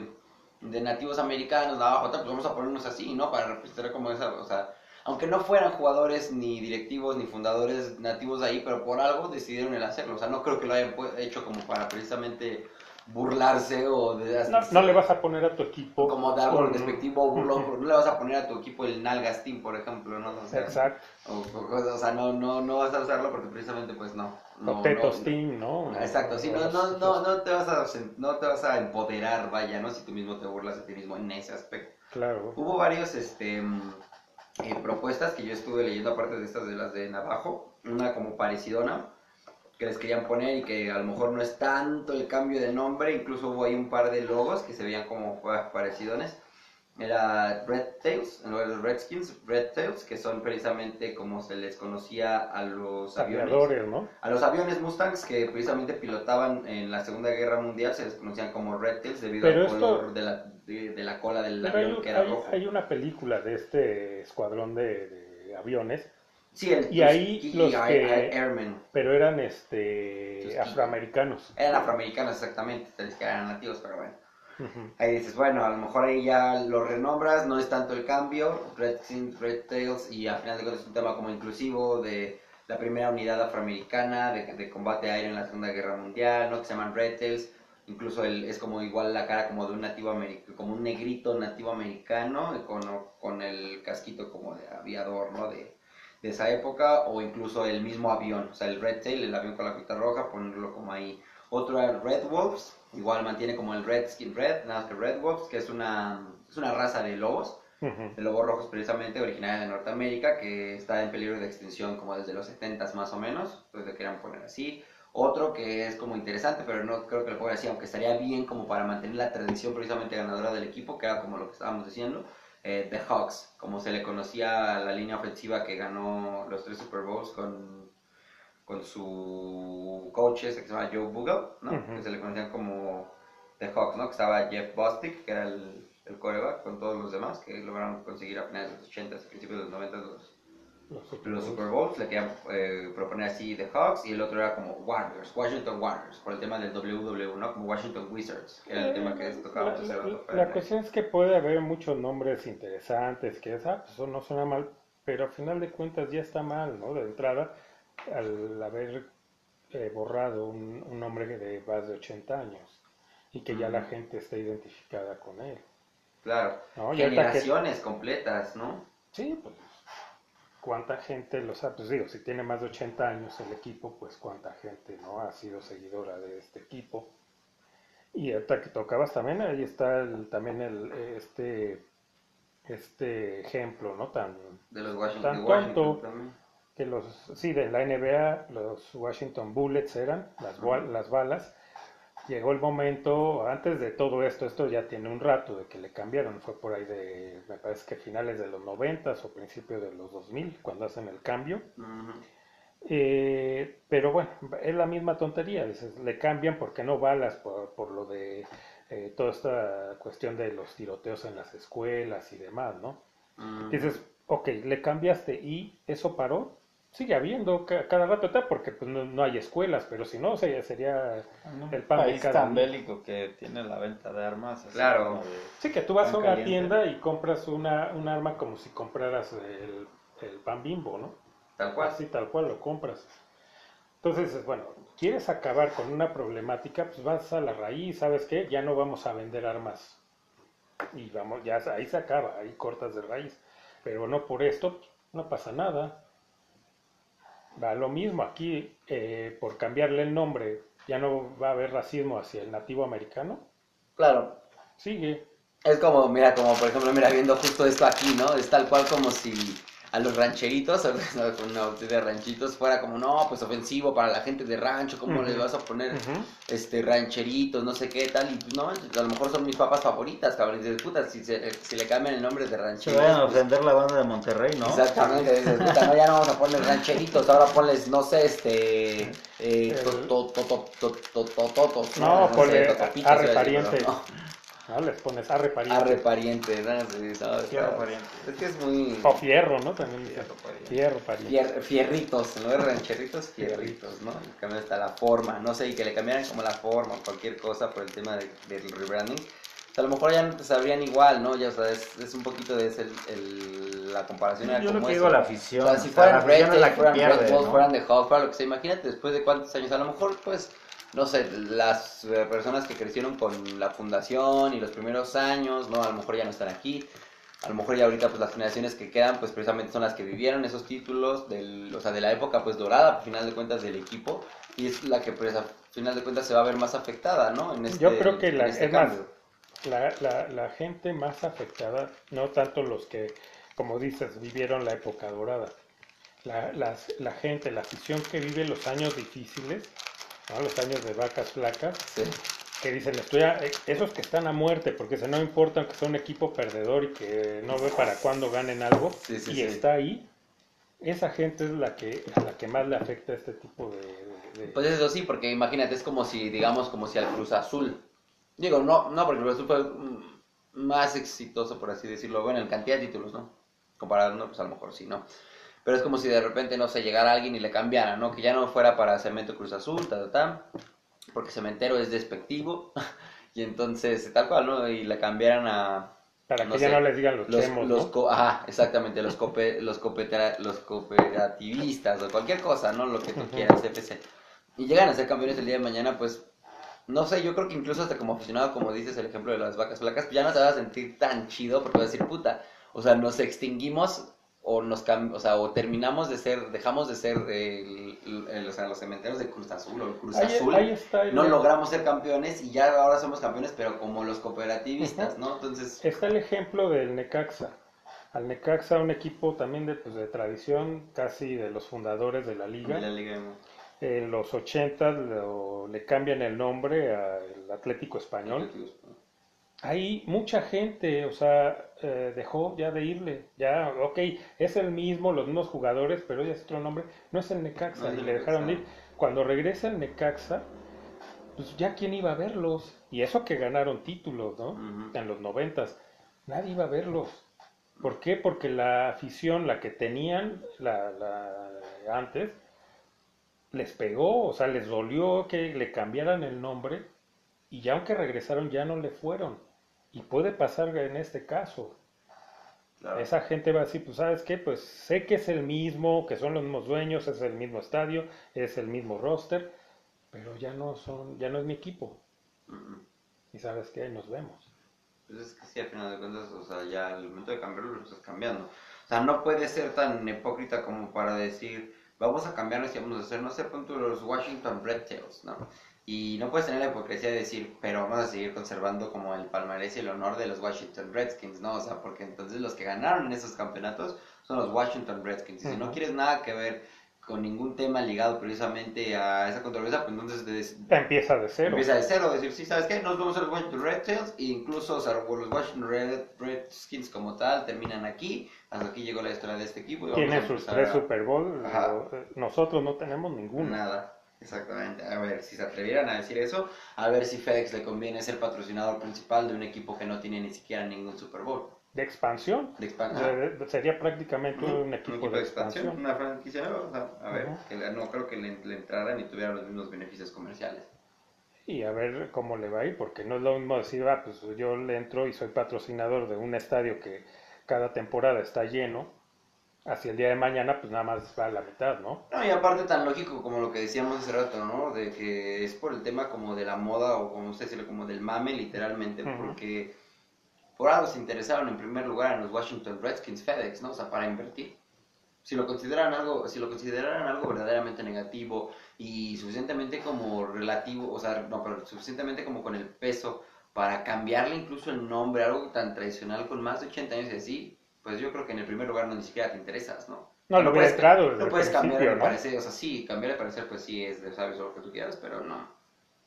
de nativos americanos, abajo, pues vamos a ponernos así, ¿no? Para representar como esa, o sea, aunque no fueran jugadores ni directivos ni fundadores nativos de ahí, pero por algo decidieron el hacerlo, o sea, no creo que lo hayan hecho como para precisamente burlarse o de... No, no le vas a poner a tu equipo. como de algo despectivo o burlón, no le vas a poner a tu equipo el Nalgas Team, por ejemplo, ¿no? O sea, Exacto. o, o cosas, o sea, no, no, no vas a usarlo porque precisamente pues no. no o Tetos no- Team, ¿no? Exacto, sí, no, no, no, no te vas a, no te vas a empoderar, vaya, ¿no? Si tú mismo te burlas de ti mismo en ese aspecto. Claro. Hubo varios, este, mm, eh, propuestas que yo estuve leyendo, aparte de estas de las de Navajo, una como parecidona, que les querían poner y que a lo mejor no es tanto el cambio de nombre, incluso hubo ahí un par de logos que se veían como pa- parecidones. Era Red Tails, en lugar de los Redskins, Red Tails, que son precisamente como se les conocía a los aviones. Aviadores, ¿no? A los aviones Mustangs que precisamente pilotaban en la Segunda Guerra Mundial se les conocían como Red Tails debido Pero al esto- color de, la, de, de la cola del Pero hay, avión que era hay- rojo. hay una película de este escuadrón de, de aviones, Sí, el y ahí los que- Air- Airmen. pero eran este afroamericanos. Eran afroamericanos exactamente, vez que eran nativos, pero bueno. Ahí dices, bueno, a lo mejor ahí ya lo renombras, no es tanto el cambio, Redskins, Red Tails, y al final de cuentas es un tema como inclusivo de la primera unidad afroamericana de, de combate aéreo en la Segunda Guerra Mundial, ¿no? Que se llaman Red Tails, incluso el, es como igual la cara como de un nativo americano, como un negrito nativo americano, con, con el casquito como de aviador, ¿no? De, de esa época, o incluso el mismo avión, o sea, el Red Tail, el avión con la cresta roja, ponerlo como ahí. Otro era el Red Wolves, igual mantiene como el Red Skin Red, nada más que Red Wolves, que es una, es una raza de lobos, Ujú. de lobos rojos precisamente, originaria de Norteamérica, que está en peligro de extinción como desde los 70 más o menos, entonces le querían poner así. Otro que es como interesante, pero no creo que lo pongan así, aunque estaría bien como para mantener la tradición precisamente ganadora del equipo, que era como lo que estábamos diciendo, eh, The Hawks, como se le conocía a la línea ofensiva que ganó los tres Super Bowls con, con su coach ese que se llama Joe Bugel, ¿no? Ujú. que se le conocían como The Hawks, ¿no? que estaba Jeff Bostic, que era el, el coreback, con todos los demás, que lograron conseguir a finales de los 80 y principios de los 90 los, Los Super los Bowls. Super Bowls, le querían eh, proponer así The Hawks, y el otro era como Warriors, Washington Warriors, por el tema del WW, ¿no? Como Washington Wizards, que era el tema que tocábamos hace La, rato. la- la cuestión es que puede haber muchos nombres interesantes, que esa, pues, eso no suena mal, pero al final de cuentas ya está mal, ¿no? De entrada, al haber eh, borrado un, un nombre de más de 80 años y que ya la gente esté identificada con él. Claro, No, que- generaciones completas, ¿no? Sí, pues cuánta gente lo sabe, pues digo, si tiene más de 80 años el equipo, pues cuánta gente no ha sido seguidora de este equipo. Y ahorita que tocabas también, ahí está el- también el, este, este ejemplo, ¿no? Tan, De los Washington, Tan Washington tonto. también. Que los, sí, de la NBA, los Washington Bullets eran, las, bal- las balas. Llegó el momento, antes de todo esto, esto ya tiene un rato de que le cambiaron, fue por ahí de, me parece que finales de los 90 o principios de los 2000, cuando hacen el cambio. Eh, pero bueno, es la misma tontería, dices, le cambian porque no balas por, por lo de eh, toda esta cuestión de los tiroteos en las escuelas y demás, ¿no? Dices, ok, le cambiaste y eso paró. Sigue habiendo ca- cada rato, porque pues, no, no hay escuelas, pero si no, sería, sería un el pan de país cada tan bélico que tiene la venta de armas. así Claro. de- Sí, que tú vas a una caliente. tienda y compras una, un arma como si compraras el, el pan bimbo, ¿no? Tal cual. Así tal cual lo compras. Entonces, es, bueno, quieres acabar con una problemática, pues vas a la raíz, ¿sabes qué? Ya no vamos a vender armas. Y vamos, ya ahí se acaba, ahí cortas de raíz. Pero no por esto, no pasa nada. Va lo mismo aquí, eh, por cambiarle el nombre, ya no va a haber racismo hacia el nativo americano. Claro. Sigue. Es como, mira, como por ejemplo, mira, viendo justo esto aquí, ¿no? Es tal cual como si a los rancheritos, a los, no, de ranchitos, fuera como, no, pues ofensivo para la gente de rancho, ¿cómo uh -huh. les vas a poner uh -huh. este rancheritos, no sé qué, tal? Y no, a lo mejor son mis papas favoritas, cabrón, de puta, si, se, si le cambian el nombre de rancheritos. Se van a ofender la banda de Monterrey, ¿no? Exactamente, dices, puta, no, ya no vamos a poner rancheritos, ahora ponles, no sé, este... Eh, to, to, to, no, ponle arre pariente. ¿No? Les pones arre pariente. Arre pariente, ¿no? Sí, ¿sabes? Fierro pariente. Es que es muy. O fierro, ¿no? También. Fierro pariente. Fierro pariente. Fier- fierritos, de rancheritos, fierritos, ¿no? Le cambian hasta la forma, no sé, y que le cambiaran como la forma o cualquier cosa por el tema de- del rebranding. O sea, a lo mejor ya no te sabrían igual, ¿no? Ya, o sea, es, es un poquito de ese, el, el- la comparación. Yo lo como que eso. digo la afición. O sea, si fueran Red que fueran Red ¿no? fueran de Hawks, fuera lo que sea, imagínate después de cuántos años, a lo mejor pues, no sé, las eh, personas que crecieron con la fundación y los primeros años, ¿no? A lo mejor ya no están aquí, a lo mejor ya ahorita pues las generaciones que quedan pues precisamente son las que vivieron esos títulos, del, o sea, de la época pues dorada, al final de cuentas del equipo, y es la que pues a final de cuentas se va a ver más afectada, ¿no? En este, Yo creo que la, este es más, la, la, la gente más afectada, no tanto los que, como dices, vivieron la época dorada. La, las- la gente, la afición que vive los años difíciles, ¿no? los años de vacas flacas, Sí. que dicen, estoy a- eh, esos que están a muerte, porque se no importa que sea un equipo perdedor y que no ve para cuándo ganen algo, Sí, sí, y está ahí, esa gente es la que, a la que más le afecta este tipo de... Pues eso sí, porque imagínate, es como si, digamos, como si al Cruz Azul. Digo, no, no, porque el Cruz Azul fue mm, más exitoso, por así decirlo, bueno, en cantidad de títulos, ¿no? Comparado, no, pues a lo mejor sí, ¿no? Pero es como si de repente, no sé, llegara alguien y le cambiara, ¿no? Que ya no fuera para Cemento Cruz Azul, ta, ta, ta, porque Cementero es despectivo, y entonces, tal cual, ¿no? Y le cambiaran a... para no que ya sé, no les digan los, los, chemos, los ¿no? co- ajá, exactamente, los, cope- los, coopera- los cooperativistas o cualquier cosa, ¿no? Lo que tú quieras, FC. Y llegan a ser campeones el día de mañana, pues, no sé, yo creo que incluso hasta como aficionado, como dices, el ejemplo de las vacas flacas, pues ya no te vas a sentir tan chido porque vas a decir, puta, o sea, nos extinguimos o nos o sea, o terminamos de ser, dejamos de ser el- el- o sea, los cementeros de Cruz Azul o el Cruz Ahí, Azul. ahí está el, no logramos ser campeones y ya ahora somos campeones, pero como los cooperativistas, ¿no? Entonces, está el ejemplo del Necaxa. Al Necaxa, un equipo también de, pues, de tradición, casi de los fundadores de la liga. la Liga MX. En los 80 lo- le cambian el nombre al Atlético Español. Ahí mucha gente, o sea, eh, dejó ya de irle. Ya, ok, es el mismo, los mismos jugadores, pero ya es otro nombre. No es el Necaxa No y le dejaron de ir. Cuando regresa el Necaxa, pues ya quién iba a verlos. Y eso que ganaron títulos, ¿no? En los noventas. Nadie iba a verlos. ¿Por qué? Porque la afición, la que tenían la, la- antes, les pegó, o sea, les dolió que le cambiaran el nombre y ya aunque regresaron ya no le fueron. Y puede pasar en este caso. Claro. Esa gente va a decir, pues sabes qué, pues sé que es el mismo, que son los mismos dueños, es el mismo estadio, es el mismo roster, pero ya no son, ya no es mi equipo. Y sabes qué, ahí nos vemos. Pues es que sí, al final de cuentas, o sea, ya al momento de cambiarlo lo estás cambiando. O sea, no puedes ser tan hipócrita como para decir, vamos a cambiarnos y vamos a hacer, no sé, pon tú los Washington Red Tails, ¿no? Y no puedes tener la hipocresía de decir, pero vamos a seguir conservando como el palmarés y el honor de los Washington Redskins, ¿no? O sea, porque entonces los que ganaron en esos campeonatos son los Washington Redskins. Y si no quieres nada que ver con ningún tema ligado precisamente a esa controversia, pues entonces des- Empieza de cero. Empieza de cero, decir, sí, ¿sabes qué? Nos vamos a los Washington Red Tails, e incluso o sea, los Washington Red, Redskins como tal terminan aquí, hasta aquí llegó la historia de este equipo. y Tiene sus tres a- Super Bowl, Ajá. nosotros no tenemos ninguno. Nada, exactamente. A ver si se atrevieran a decir eso, a ver si FedEx le conviene ser patrocinador principal de un equipo que no tiene ni siquiera ningún Super Bowl. De expansión. De expansión. Sería prácticamente un equipo de expansión. una franquicia nueva, o sea, a ver, que no creo que le, le entraran y tuvieran los mismos beneficios comerciales. Y a ver cómo le va a ir, porque no es lo mismo decir, ah, pues yo le entro y soy patrocinador de un estadio que cada temporada está lleno, hacia el día de mañana pues nada más va a la mitad, ¿no? No, y aparte tan lógico como lo que decíamos hace rato, ¿no? De que es por el tema como de la moda o como usted decirlo, como del mame literalmente, porque por algo se interesaron en primer lugar en los Washington Redskins FedEx, ¿no? O sea, para invertir. Si lo consideran algo, si lo consideraran algo verdaderamente negativo y suficientemente como relativo, o sea, no, pero suficientemente como con el peso para cambiarle incluso el nombre, algo tan tradicional con más de 80 años y así, pues yo creo que en el primer lugar no ni siquiera te interesas, ¿no? No, lo hubiera puedes, no puedes cambiar de ¿no? parecer, o sea, sí, cambiar de parecer, pues sí, es de sabes lo que tú quieras, pero no.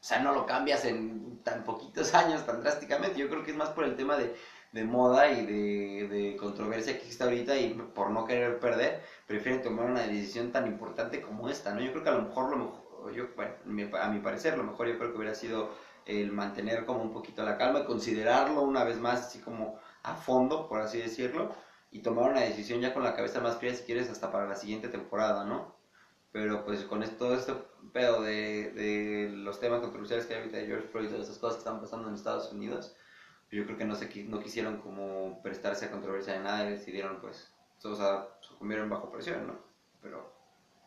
O sea, no lo cambias en tan poquitos años, tan drásticamente. Yo creo que es más por el tema de, de moda y de, de controversia que existe ahorita y por no querer perder, prefieren tomar una decisión tan importante como esta, ¿no? Yo creo que a lo mejor, lo mejor yo, bueno, a mi parecer, lo mejor yo creo que hubiera sido el mantener como un poquito la calma considerarlo una vez más así como a fondo, por así decirlo, y tomar una decisión ya con la cabeza más fría si quieres hasta para la siguiente temporada, ¿no? Pero pues con esto, todo este pedo de, de los temas controversiales que hay ahorita de George Floyd y de esas cosas que están pasando en Estados Unidos, yo creo que no, se, no quisieron como prestarse a controversia de nada y decidieron pues, o sea, sucumbieron bajo presión, ¿no? Pero...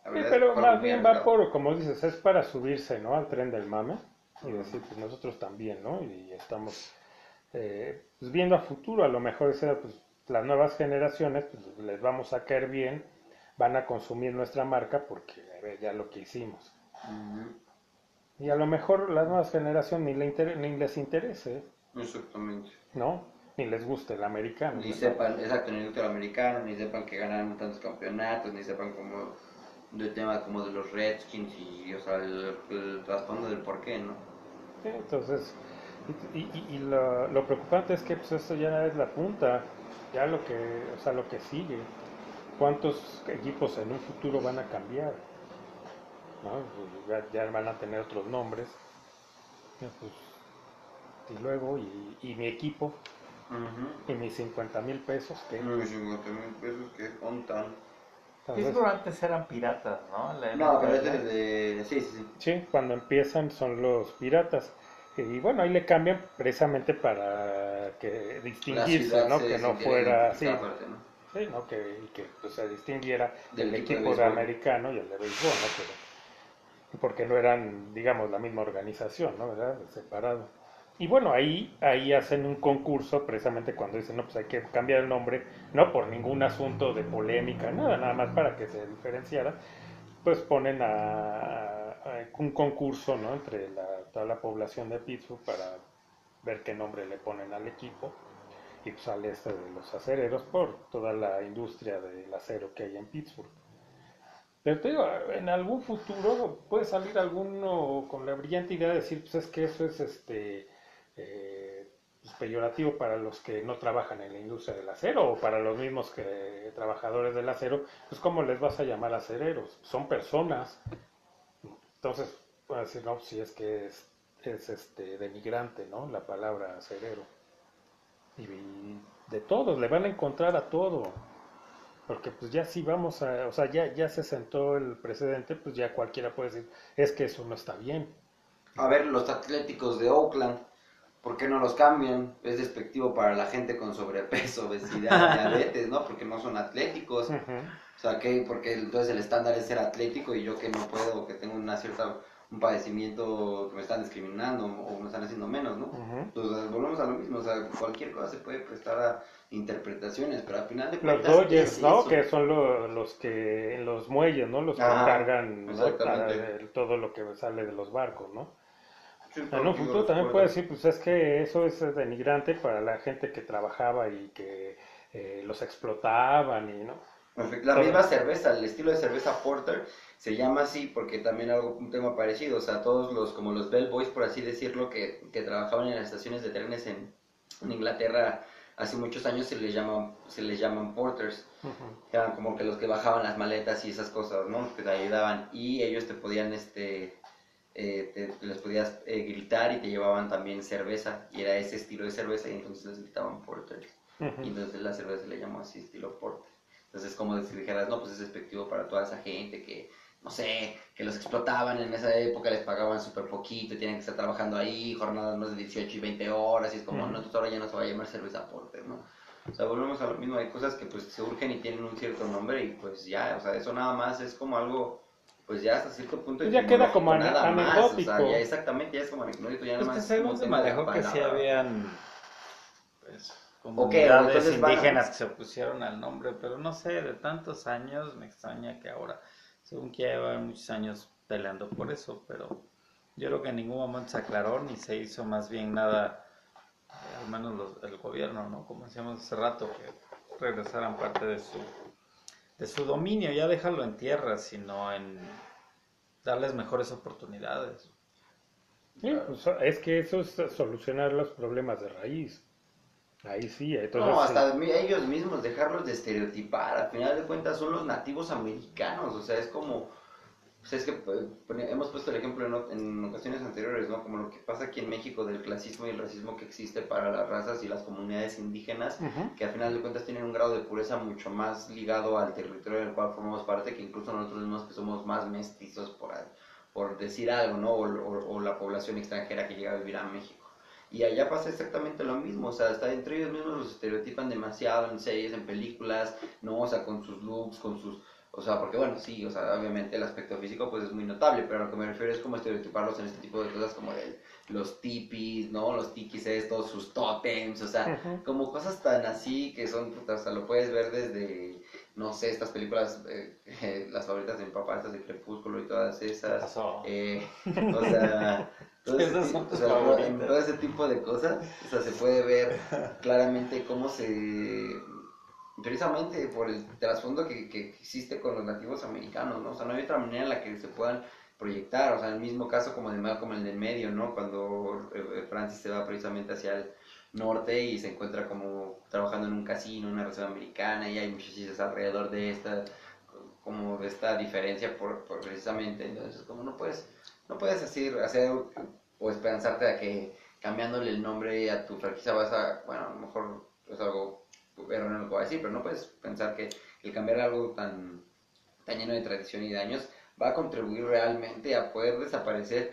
la Sí, verdad es pero más bien va por, como dices, es para subirse, ¿no? Al tren del mame y decir, pues nosotros también, ¿no? Y estamos eh, pues, viendo a futuro, a lo mejor esa, pues, las nuevas generaciones pues, les vamos a caer bien, van a consumir nuestra marca porque a ver, ya lo que hicimos. Y a lo mejor las nuevas generaciones ni, le inter- ni les interese, Exactamente. ¿no? Ni les guste el americano. Ni ¿no? sepan, exacto, ni el americano, ni sepan que ganaron tantos campeonatos, ni sepan como del tema como de los Redskins y, o sea, el, el trasfondo del por qué, ¿no? Sí, entonces, y, y- y lo, lo preocupante es que pues esto ya es la punta, ya lo que, o sea, lo que sigue. ¿Cuántos equipos en un futuro van a cambiar? ¿No? Pues, Ya, ya van a tener otros nombres. Y, pues, y luego, y, y mi equipo, y mis 50 mil pesos, que Unos 50 mil pesos que contan. entonces, Pittsburgh antes eran piratas, ¿no? La No, pero este es de... Sí, sí, sí. sí, cuando empiezan son los piratas. Y bueno, ahí le cambian precisamente para que distinguirse, ciudad ¿no? Que no fuera así. ¿no? Sí, ¿no? Que, y que pues, se distinguiera Del el equipo de equipo de, americano y el de béisbol, ¿no? Pero- porque no eran, digamos, la misma organización, ¿no? ¿Verdad? Separado. Y bueno, ahí, ahí hacen un concurso precisamente cuando dicen, no, pues hay que cambiar el nombre, no por ningún asunto de polémica, nada, nada más para que se diferenciara, pues ponen a, a un concurso, ¿no? Entre la, toda la población de Pittsburgh para ver qué nombre le ponen al equipo. Y pues sale este de los acereros por toda la industria del acero que hay en Pittsburgh. Pero digo, en algún futuro puede salir alguno con la brillante idea de decir, pues es que eso es este eh, pues, peyorativo para los que no trabajan en la industria del acero o para los mismos que trabajadores del acero, pues cómo les vas a llamar acereros, son personas. Entonces, puede decir, no, si es que es, es este denigrante, ¿no? La palabra acerero. Y, de todos, le van a encontrar a todo. Porque pues ya si vamos a, o sea, ya, ya se sentó el precedente, pues ya cualquiera puede decir, es que eso no está bien. A ver, los atléticos de Oakland, ¿por qué no los cambian? Es despectivo para la gente con sobrepeso, obesidad, diabetes, ¿no? Porque no son atléticos. O sea, que porque entonces el estándar es ser atlético y yo que no puedo, que tengo una cierta un padecimiento que me están discriminando o me están haciendo menos, ¿no? Entonces volvemos a lo mismo, o sea, cualquier cosa se puede prestar a interpretaciones, pero al final de Los cuentas Dodgers, es ¿no? eso. Que son lo- los que en los muelles, ¿no? Los que Ajá, cargan ¿no? Para todo lo que sale de los barcos, ¿no? Sí, En un futuro los también puede decir, pues es que eso es denigrante para la gente que trabajaba y que eh, los explotaban y, ¿no? La misma cerveza, el estilo de cerveza porter se llama así porque también algo un tema parecido, o sea, todos los como los bellboys por así decirlo que, que trabajaban en las estaciones de trenes en, en Inglaterra hace muchos años se les llaman se les llaman porters, Ujú. eran como que los que bajaban las maletas y esas cosas, ¿no? Que te ayudaban y ellos te podían este eh, te, te les podías eh, gritar y te llevaban también cerveza y era ese estilo de cerveza y entonces les gritaban porters. Y entonces la cerveza le llamó así, estilo porter. Entonces, como si dijeras, no, pues es despectivo para toda esa gente que, no sé, que los explotaban en esa época, les pagaban súper poquito, y tienen que estar trabajando ahí, jornadas más de 18 y 20 horas, y es como, Ujú. no, entonces ahora ya no se va a llamar cerveza porter, ¿no? O sea, volvemos a lo mismo, hay cosas que pues se urgen y tienen un cierto nombre, y pues ya, o sea, eso nada más es como algo, pues ya hasta cierto punto Pues ya queda como etimológico, ane- nada más, o sea, anecdótico. ya exactamente, ya es como anecdótico, ya Pues nada que más. de manejó que sí habían pues, comunidades a- indígenas que se opusieron al nombre, pero no sé, de tantos años me extraña que ahora, según que ya llevan muchos años peleando por eso, pero yo creo que en ningún momento se aclaró ni se hizo más bien nada, eh, al menos los- el gobierno, ¿no? Como decíamos hace rato, que regresaran parte de su, de su dominio, ya dejarlo en tierra, sino en darles mejores oportunidades. Sí, pues, es que eso es solucionar los problemas de raíz. Ahí sí, entonces... no, hasta ellos mismos dejarlos de estereotipar. Al final de cuentas son los nativos americanos. O sea, es como. Pues es que pone- hemos puesto el ejemplo en, o- en ocasiones anteriores, ¿no? Como lo que pasa aquí en México del clasismo y el racismo que existe para las razas y las comunidades indígenas, que al final de cuentas tienen un grado de pureza mucho más ligado al territorio del cual formamos parte que incluso nosotros mismos que somos más mestizos por, por decir algo, ¿no? O, o- o la población extranjera que llega a vivir a México. Y allá pasa exactamente lo mismo, o sea, hasta entre ellos mismos los estereotipan demasiado en series, en películas, ¿no? O sea, con sus looks, con sus... O sea, porque bueno, sí, o sea, obviamente el aspecto físico pues es muy notable, pero a lo que me refiero es como estereotiparlos en este tipo de cosas como de los tipis, ¿no? Los tikis estos, sus totems, o sea, como cosas tan así que son, puta, o sea, lo puedes ver desde, no sé, estas películas, eh, las favoritas de mi papá, estas de Crepúsculo y todas esas, Pasó. eh, o sea, todo ese, Esas o sea, todo- favoritas. todo ese tipo de cosas, o sea, se puede ver claramente cómo se, precisamente por el trasfondo que, que existe con los nativos americanos, ¿no? O sea, no hay otra manera en la que se puedan proyectar, o sea, en el mismo caso como de Malcolm el del medio, ¿no? Cuando eh, Francis se va precisamente hacia el norte y se encuentra como trabajando en un casino, en una reserva americana, y hay muchos chistes alrededor de esta, como de esta diferencia por, por precisamente, entonces como no puedes, no puedes hacer, hacer o esperanzarte a que cambiándole el nombre a tu franquicia vas a, bueno, a lo mejor es algo erróneo lo que voy a decir, pero no puedes pensar que el cambiar algo tan, tan lleno de tradición y de años va a contribuir realmente a poder desaparecer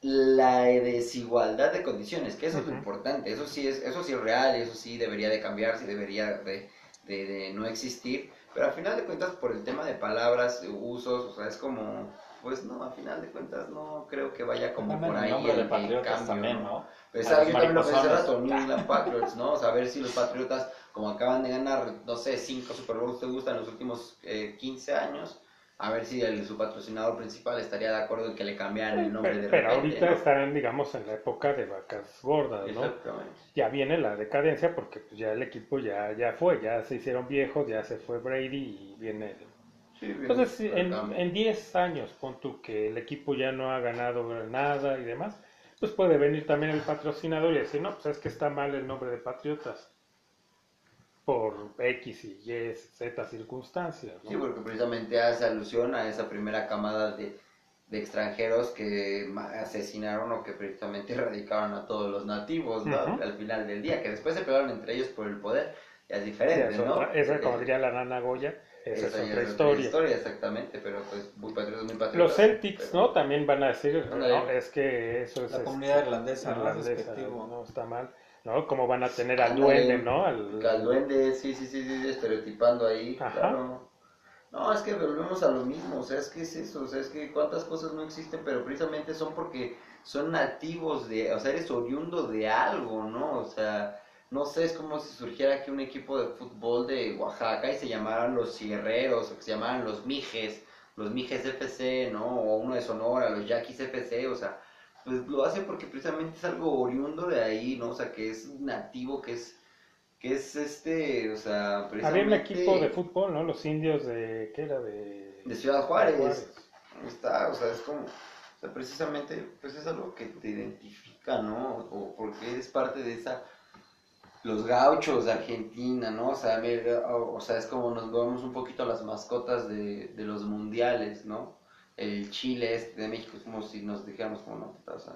la desigualdad de condiciones, que eso es lo importante, eso sí es, eso sí es real, eso sí debería de cambiar, sí debería de, de, de no existir, pero al final de cuentas por el tema de palabras, usos, o sea, es como, pues no, a final de cuentas no creo que vaya como por el ahí nombre el, de Patriotas cambio, también, ¿no? ¿no? Pues A también lo pensé hace mariposones. rato, New England Patriots, ¿no? O sea, a ver si los Patriotas, como acaban de ganar, no sé, cinco Super Bowls te gustan en los últimos eh, 15 años, a ver si el, su patrocinador principal estaría de acuerdo en que le cambiaran el nombre Pero, de pero repente, ahorita ¿no? están, digamos, en la época de vacas gordas, ¿no? Exactamente. Ya viene la decadencia porque pues, ya el equipo ya, ya fue, ya se hicieron viejos, ya se fue Brady y viene... Sí, Entonces, en, cambio. en 10 años, pon tú que el equipo ya no ha ganado nada y demás, pues puede venir también el patrocinador y decir, no, pues es que está mal el nombre de Patriotas por X y Y, Z circunstancias, ¿no? Sí, porque precisamente hace alusión a esa primera camada de, de extranjeros que asesinaron o que precisamente erradicaron a todos los nativos, ¿no? Ujú. Al final del día, que después se pelearon entre ellos por el poder, ya es diferente, es ¿no? otra- esa, como Eh, diría la nana Goya, esa es otra historia. exactamente, pero pues muy patriotas, muy patriotas. Los Celtics, pero- ¿no? También van a decir, Ándale. no, es que eso es La este, comunidad irlandesa, ¿no? irlandesa, Despectivo. no está mal, ¿no? Como van a tener al duende, ¿no? Al, Al duende, sí, sí, sí, sí, estereotipando ahí, Ajá. claro. No, es que volvemos a lo mismo, o sea, es que es eso, o sea, es que cuántas cosas no existen, pero precisamente son porque son nativos de, o sea, eres oriundo de algo, ¿no? O sea, no sé, es como si surgiera aquí un equipo de fútbol de Oaxaca y se llamaran los Cierreros, o que se llamaran los Mijes, los Mijes FC, ¿no? O uno de Sonora, los Yaquis FC, o sea, pues lo hace porque precisamente es algo oriundo de ahí, ¿no? O sea, que es nativo, que es que es este, o sea, Había un precisamente equipo de fútbol, ¿no? Los indios de, ¿qué era? De, de Ciudad Juárez. Juárez. Ahí está, o sea, es como, o sea, precisamente, pues es algo que te identifica, ¿no? O porque eres parte de esa, los gauchos de Argentina, ¿no? O sea, me- o, o sea, es como nos vemos un poquito a las mascotas de, de los mundiales, ¿no? El Chile este de México es como si nos dijéramos como no, puta, o sea,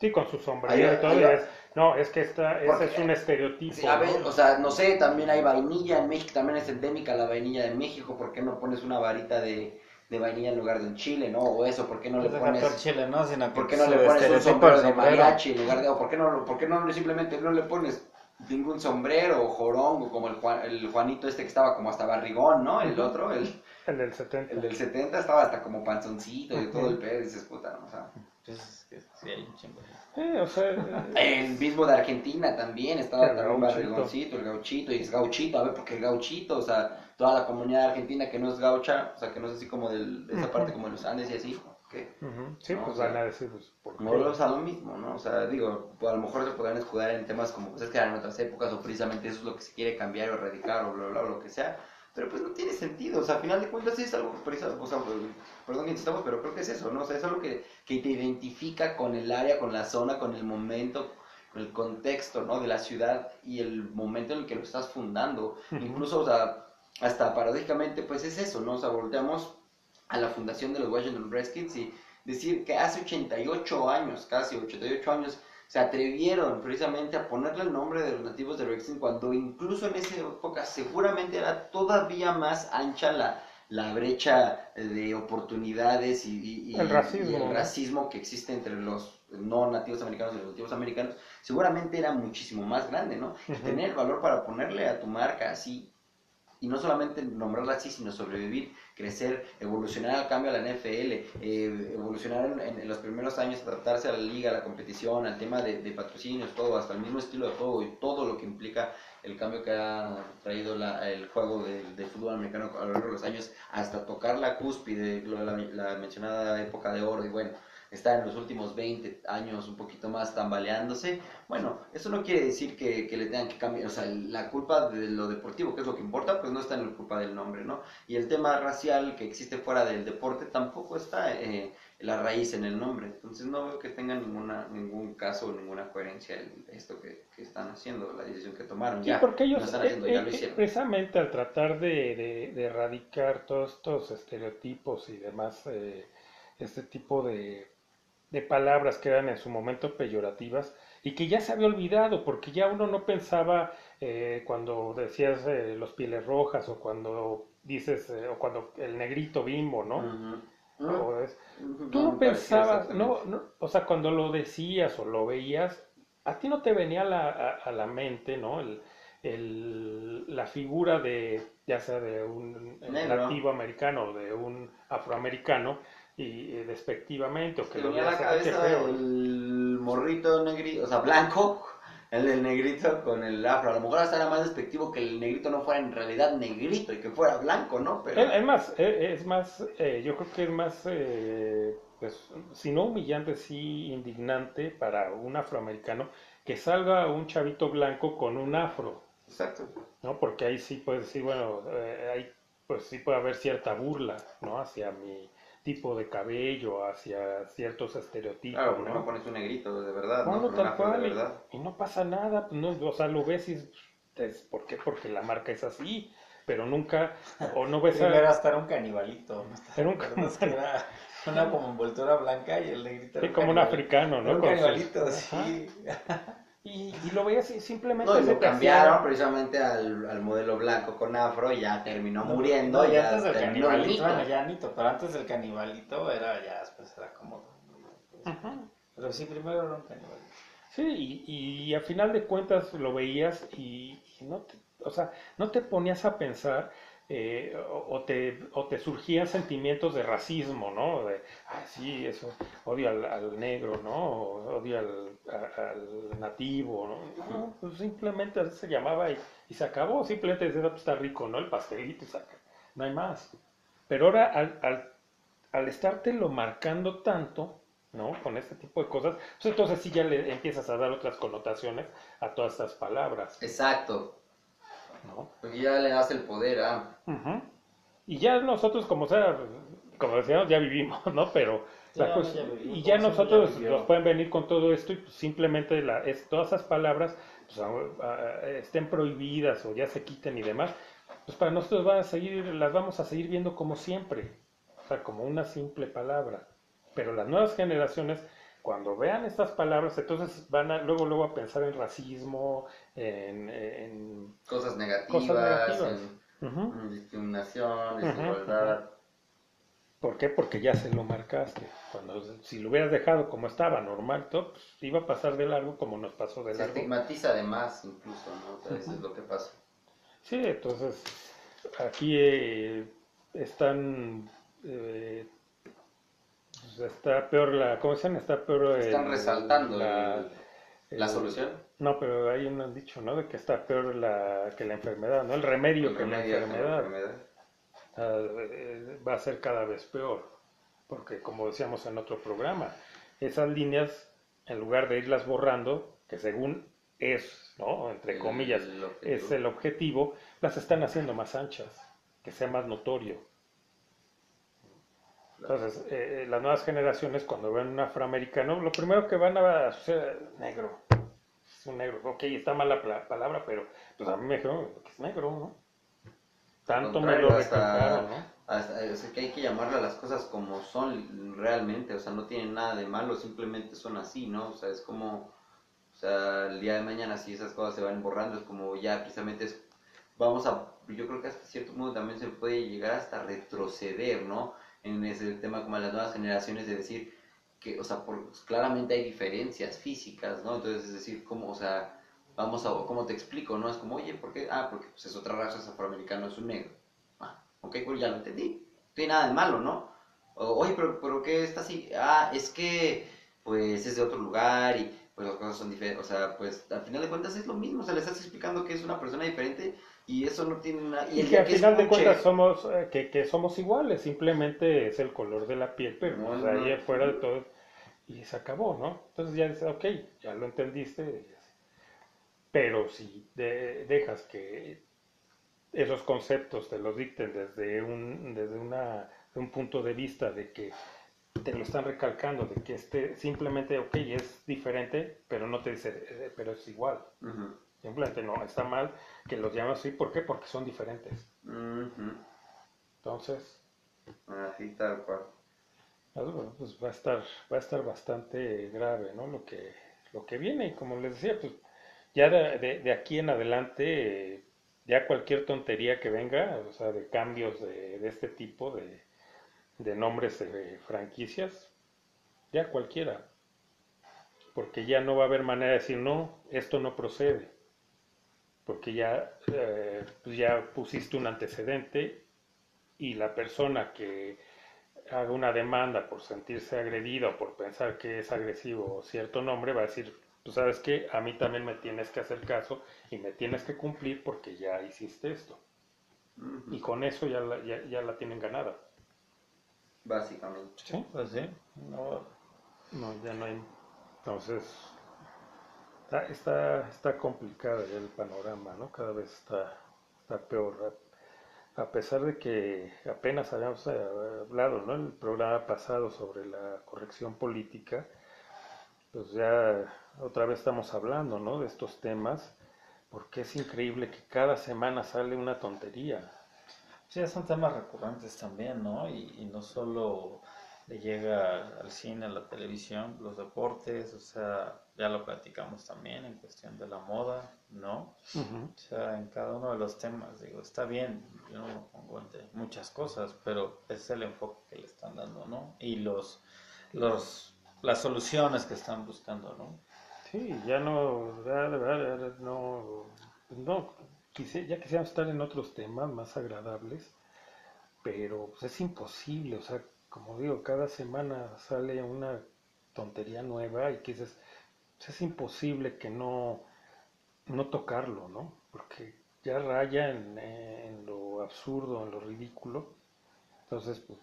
Sí, con su sombrero y todo. es- no, es que esta, ese es un estereotipo. Sí, a ver, ¿no? o sea, no sé, también hay vainilla en México, también es endémica la vainilla de México, ¿por qué no pones una varita de, de vainilla en lugar de un chile, no? O eso, ¿por qué no le Pues pones, Chile, ¿no? Sino ¿por qué no le pones un sombrero de mariachi en lugar de, o por qué no, por qué no simplemente no le pones ningún sombrero o jorongo como el, Juan- el Juanito este que estaba como hasta barrigón, ¿no? El otro, el, El del 70. el del 70 estaba hasta como panzoncito y todo el pedo, y dices, puta, ¿no? o sea... Es que sí hay un chingo. Eh, o sea, eh, El mismo de Argentina también estaba también barrigoncito, el gauchito, y es gauchito, a ver, porque el gauchito, o sea, toda la comunidad argentina que no es gaucha, o sea, que no es así como del- de esa parte como de los Andes y así, que ujú, sí, No, pues o sea, van a decir, pues, ¿por qué? volvemos a lo mismo, ¿no? O sea, digo, pues, a lo mejor se podrán escudar en temas como, pues es que eran otras épocas, o precisamente eso es lo que se quiere cambiar o erradicar, o bla, bla, bla, lo que sea, pero pues no tiene sentido, o sea, a final de cuentas sí es algo, o sea, perdón que insistamos, pero creo que es eso, ¿no? O sea, es algo que, que te identifica con el área, con la zona, con el momento, con el contexto, ¿no? De la ciudad y el momento en el que lo estás fundando. Ujú. Incluso, o sea, hasta paradójicamente, pues es eso, ¿no? O sea, volteamos a la fundación de los Washington Redskins y decir que hace 88 años, casi 88 años, se atrevieron precisamente a ponerle el nombre de los nativos de Redskins cuando incluso en esa época seguramente era todavía más ancha la, la brecha de oportunidades y, El racismo, y el ¿no? racismo que existe entre los no nativos americanos y los nativos americanos, seguramente era muchísimo más grande, ¿no? Tener el valor para ponerle a tu marca así, y no solamente nombrarla así, sino sobrevivir, crecer, evolucionar al cambio a la NFL, eh, evolucionar en, los primeros años, adaptarse a la liga, a la competición, al tema de, patrocinios, todo, hasta el mismo estilo de juego y todo lo que implica el cambio que ha traído la- el juego de fútbol americano a lo largo de los años, hasta tocar la cúspide, la, la mencionada época de oro, y bueno, está en los últimos 20 años un poquito más tambaleándose, bueno, eso no quiere decir que, que le tengan que cambiar, o sea, la culpa de lo deportivo, que es lo que importa, pues no está en la culpa del nombre, ¿no? Y el tema racial que existe fuera del deporte tampoco está eh, la raíz en el nombre, entonces no veo que tenga ninguna, ningún caso, ninguna coherencia esto que, que están haciendo, la decisión que tomaron, Sí, ya, porque ellos lo están haciendo, eh, ya eh, lo hicieron. precisamente al tratar de, de- de erradicar todos estos estereotipos y demás, eh, este tipo de, de palabras que eran en su momento peyorativas y que ya se había olvidado, porque ya uno no pensaba eh, cuando decías eh, los pieles rojas o cuando dices, eh, o cuando el negrito bimbo, ¿no? Es- Ujú. Tú No, pensabas, no, no, o sea, cuando lo decías o lo veías, a ti no te venía a la, a, a la mente, ¿no? El, el- la figura de, ya sea de un Negro. nativo americano o de un afroamericano, y eh, despectivamente o que lo Tenía la veas, "Ay, qué cabeza feo". el morrito negrito, o sea, blanco, el del negrito con el afro. A lo mejor hasta era más despectivo que el negrito no fuera en realidad negrito y que fuera blanco, ¿no? Pero Es, es más, eh, es más, eh, yo creo que es más, eh, pues, si no humillante, sí indignante para un afroamericano que salga un chavito blanco con un afro, exacto. ¿no? Porque ahí sí puedes decir, bueno, eh, ahí pues sí puede haber cierta burla, ¿no? Hacia mi tipo de cabello, hacia ciertos estereotipos, Claro, porque ¿no? no pones un negrito de verdad, ¿no? Un tal afro de cual y- y, no pasa nada, pues, no, o sea, lo ves y es, ¿por qué? Porque la marca es así, pero nunca, o no ves a- Primero hasta era un canibalito. ¿no? Era un ¿Te acuerdas que era una como envoltura blanca y el negrito era Sí, como un africano, era ¿no? un Con sus- canibalito, sí. Y, y lo veías y simplemente No, y lo hacía- cambiaron precisamente al, al modelo blanco con afro y ya terminó muriendo. No, y ya antes del canibalito, bueno, ya Nito, pero antes del canibalito era ya, después era como... Ajá. Pero sí, primero era un canibalito. Sí, y, y a final de cuentas lo veías y, y no te, o sea, no te ponías a pensar eh, o, o te, o te surgían sentimientos de racismo, ¿no? De, ah, sí, eso, odio al, al negro, ¿no? O odio al, al nativo, ¿no? No, pues simplemente se llamaba y, y se acabó, simplemente decías, "Ah, pues está rico, ¿no? El pastelito saca, no hay más. Pero ahora al, al, al estártelo marcando tanto, ¿no? Con este tipo de cosas, pues entonces sí ya le empiezas a dar otras connotaciones a todas estas palabras, Exacto. ¿No? Porque ya le das el poder a. Y ya nosotros, como sea, como decíamos, ya vivimos, ¿no? Pero Ya, cosa- ya vivimos, y ya nosotros ya nos pueden venir con todo esto y pues, simplemente la, es, todas esas palabras pues, a- a- estén prohibidas o ya se quiten y demás, pues para nosotros van a seguir, las vamos a seguir viendo como siempre, o sea, como una simple palabra. Pero las nuevas generaciones, cuando vean estas palabras, entonces van a luego luego a pensar en racismo, en, en Cosas negativas, Cosas negativas. en discriminación, desigualdad. ¿Por qué? Porque ya se lo marcaste. Cuando si lo hubieras dejado como estaba, normal, todo, pues, iba a pasar de largo como nos pasó de Se largo. estigmatiza además, incluso, ¿no? Es lo que pasa. Sí, entonces aquí eh, están eh, está peor la, ¿cómo se llama? Está peor Están el- resaltando la, el- la solución. No, pero hay un dicho, ¿no? De que está peor la, que la enfermedad, ¿no? El remedio El que la enfermedad. eh, va a ser cada vez peor, porque como decíamos en otro programa, esas líneas, en lugar de irlas borrando, que según es, ¿no? Entre comillas, el es el objetivo, las están haciendo más anchas, que sea más notorio. Entonces, eh, las nuevas generaciones, cuando ven un afroamericano, lo primero que van a hacer negro. Es un negro. Ok, está mal la palabra, pero pues a mí me dijeron que es negro, ¿no? Tanto me lo recalcaron, ¿no? Hasta- es que hay que llamarle a las cosas como son realmente, o sea, no tienen nada de malo, simplemente son así, ¿no? O sea, es como, o sea, el día de mañana si esas cosas se van borrando, es como ya precisamente es, vamos a, yo creo que hasta cierto modo también se puede llegar hasta retroceder, ¿no? En ese tema como las nuevas generaciones de decir que, o sea, por, pues, claramente hay diferencias físicas, ¿no? Entonces, es decir, como, o sea, vamos a, ¿cómo te explico, no? Es como, oye, ¿por qué? Ah, porque pues es otra raza, es afroamericano, es un negro. Ah, ok, pues ya lo entendí. No tiene nada de malo, ¿no? O, Oye, pero, pero ¿qué está así? Ah, es que, pues, es de otro lugar y, pues, las cosas son diferentes. O sea, pues, al final de cuentas es lo mismo. O sea, le estás explicando que es una persona diferente y eso no tiene nada... Y que al final de cuentas somos, eh, que, que somos iguales, simplemente es el color de la piel, pero No, pues, no. ahí afuera de todo, y se acabó, ¿no? Entonces ya dices, ok, ya lo entendiste, pero si de- dejas que esos conceptos te los dicten desde un, desde una, un punto de vista de que te lo están recalcando, de que este simplemente, ok, es diferente, pero no te dice, eh, pero es igual. Ujú, Simplemente no, está mal que los llamas así. ¿Por qué? Porque son diferentes. Entonces, Así tal cual. eso, pues va a estar, va a estar bastante grave, ¿no? Lo que, lo que viene. Y como les decía, pues ya de, de- de aquí en adelante, ya cualquier tontería que venga, o sea, de cambios de, de este tipo, de, de nombres de franquicias, ya cualquiera. Porque ya no va a haber manera de decir, no, esto no procede. Porque ya, eh, pues ya pusiste un antecedente y la persona que haga una demanda por sentirse agredido, por pensar que es agresivo cierto nombre, va a decir, tú sabes que a mí también me tienes que hacer caso y me tienes que cumplir porque ya hiciste esto. Y con eso ya la, ya, ya la tienen ganada. Básicamente. ¿Sí? Pues sí. No, No, ya no hay. Entonces, está, está, está complicado el panorama, ¿no? Cada vez está, está peor. A, pesar de que apenas habíamos eh, hablado, ¿no? El programa pasado sobre la corrección política, pues ya otra vez estamos hablando, ¿no? De estos temas, porque es increíble que cada semana sale una tontería. Sí, son temas recurrentes también, ¿no? Y no solo le llega al cine, a la televisión, los deportes, o sea, ya lo platicamos también en cuestión de la moda, ¿no? O sea, en cada uno de los temas, digo, está bien, yo no lo pongo entre muchas cosas, pero es el enfoque que le están dando, ¿no? Y los, los, las soluciones que están buscando, ¿no? Sí, ya no, no, no, quise- ya quisiéramos estar en otros temas más agradables, pero pues, es imposible, o sea, como digo, cada semana sale una tontería nueva y que dices, es imposible que no, no tocarlo, ¿no? Porque ya raya en, en lo absurdo, en lo ridículo, entonces, pues,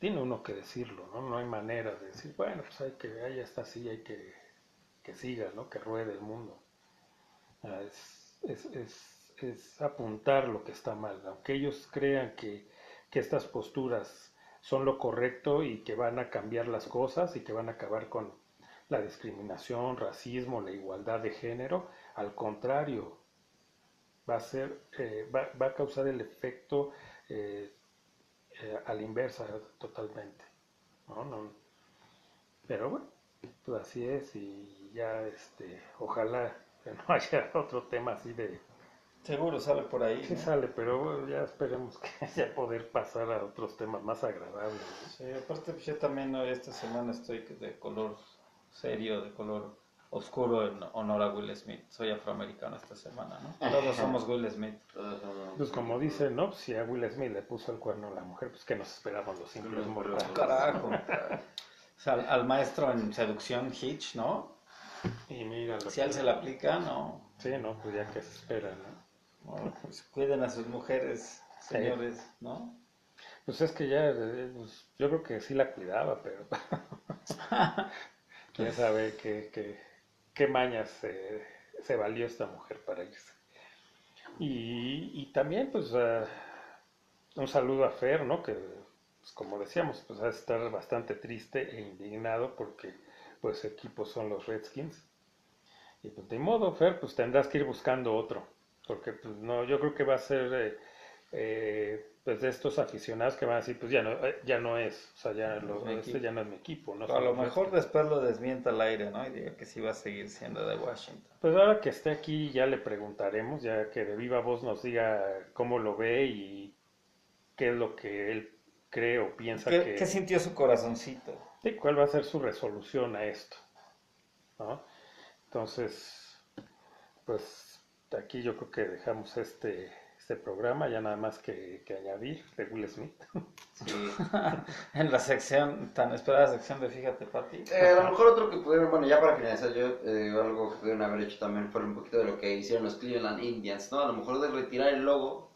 tiene uno que decirlo, ¿no? No hay manera de decir, bueno, pues hay que, ahí está así, hay que, que siga, ¿no? Que ruede el mundo. Es, es, es, es apuntar lo que está mal, aunque ellos crean que, que estas posturas son lo correcto y que van a cambiar las cosas y que van a acabar con la discriminación, racismo, la igualdad de género, al contrario, va a ser, eh, va, va a causar el efecto eh, eh, a la inversa totalmente. ¿no? No- pero bueno, pues así es y ya este, ojalá que no haya otro tema así de Seguro sale por ahí. sí ¿no? sale, pero bueno, ya esperemos que ya poder pasar a otros temas más agradables. Sí, aparte pues, yo también hoy esta semana estoy de color serio, de color oscuro en honor a Will Smith. Soy afroamericano esta semana, ¿no? Todos somos Will Smith. Pues como dice, ¿no? Si a Will Smith le puso el cuerno a la mujer, pues que nos esperaban los simples Los mortales. Carajo. O sea, al, al maestro en seducción Hitch, ¿no? Y mira lo Si a él se le aplica, no. Sí, no, pues ya que se espera, ¿no? Pues cuiden a sus mujeres, señores, ¿no? Pues es que ya, eh, pues, yo creo que sí la cuidaba, pero quién sabe qué, qué, qué mañas eh, se valió esta mujer para irse. Y, y también, pues, ah, un saludo a Fer, ¿no? Que, pues, como decíamos, pues va a estar bastante triste e indignado porque, pues, su equipo son los Redskins. Y pues, de modo, Fer, pues tendrás que ir buscando otro. Porque, pues, no, yo creo que va a ser... eh, eh, pues de estos aficionados que van a decir, pues ya no, eh, ya no es, o sea, ya, No lo- este ya no es mi equipo, ¿no? a lo mejor Redskins. después lo desmienta al aire, ¿no? Y diga que sí va a seguir siendo de Washington. Pues ahora que esté aquí ya le preguntaremos, ya que de viva voz nos diga cómo lo ve y qué es lo que él cree o piensa ¿Qué, que... qué sintió su corazoncito? Sí, cuál va a ser su resolución a esto, ¿no? Entonces, pues aquí yo creo que dejamos este, este programa, ya nada más que, que añadir de Will Smith. Sí. En la sección, tan esperada sección de Fíjate, Pati. Eh, a lo mejor otro que pudieron, bueno, ya para finalizar, yo eh, algo que pudieron haber hecho también fue un poquito de lo que hicieron los Cleveland Indians, ¿no? A lo mejor de retirar el logo,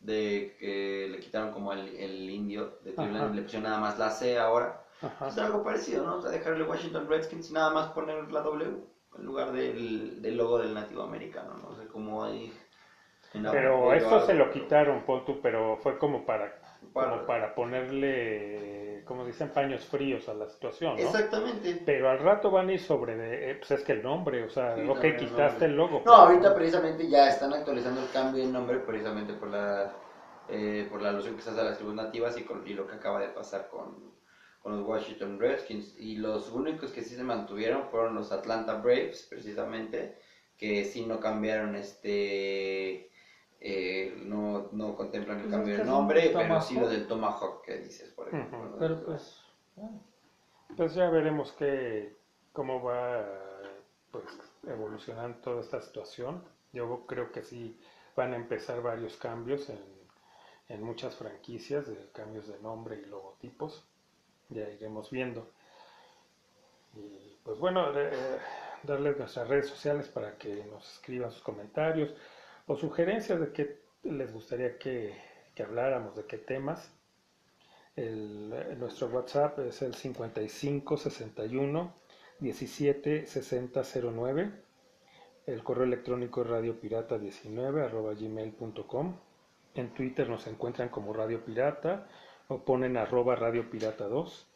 de que le quitaron como el, el indio de Cleveland Ajá. le pusieron nada más la C ahora. Ajá. Es algo parecido, ¿no? O sea, dejarle Washington Redskins y nada más poner la W en lugar del, del logo del nativo americano, ¿no? O sea, como ahí... en la- Pero la- se lo quitaron, pon tú, pero fue como para, Para- como para ponerle, como dicen, paños fríos a la situación, ¿no? Exactamente. Pero al rato van a ir sobre, de, eh, pues es que el nombre, o sea, Sí, ok, el quitaste nombre. el logo. No, ahorita precisamente ya están actualizando el cambio de nombre precisamente por la eh, por la alusión que se hace a las tribus nativas y, con, y lo que acaba de pasar con, con los Washington Redskins. Y los únicos que sí se mantuvieron fueron los Atlanta Braves, precisamente, que sí no cambiaron este... eh, no, no contemplan el Pues cambio de que nombre, pero sí lo del Tomahawk que dices, por ejemplo. ¿no? Pero pues, Pues ya veremos qué, cómo va pues, evolucionando toda esta situación. Yo creo que sí van a empezar varios cambios en, en muchas franquicias de cambios de nombre y logotipos. Ya iremos viendo. Y pues bueno, eh, darles nuestras redes sociales para que nos escriban sus comentarios o sugerencias de qué les gustaría que, que habláramos, de qué temas. El, nuestro WhatsApp es el 5561 17 60 09. El correo electrónico es radiopirata19 arroba gmail.com. En Twitter nos encuentran como Radio Pirata o ponen arroba Radio Pirata 2.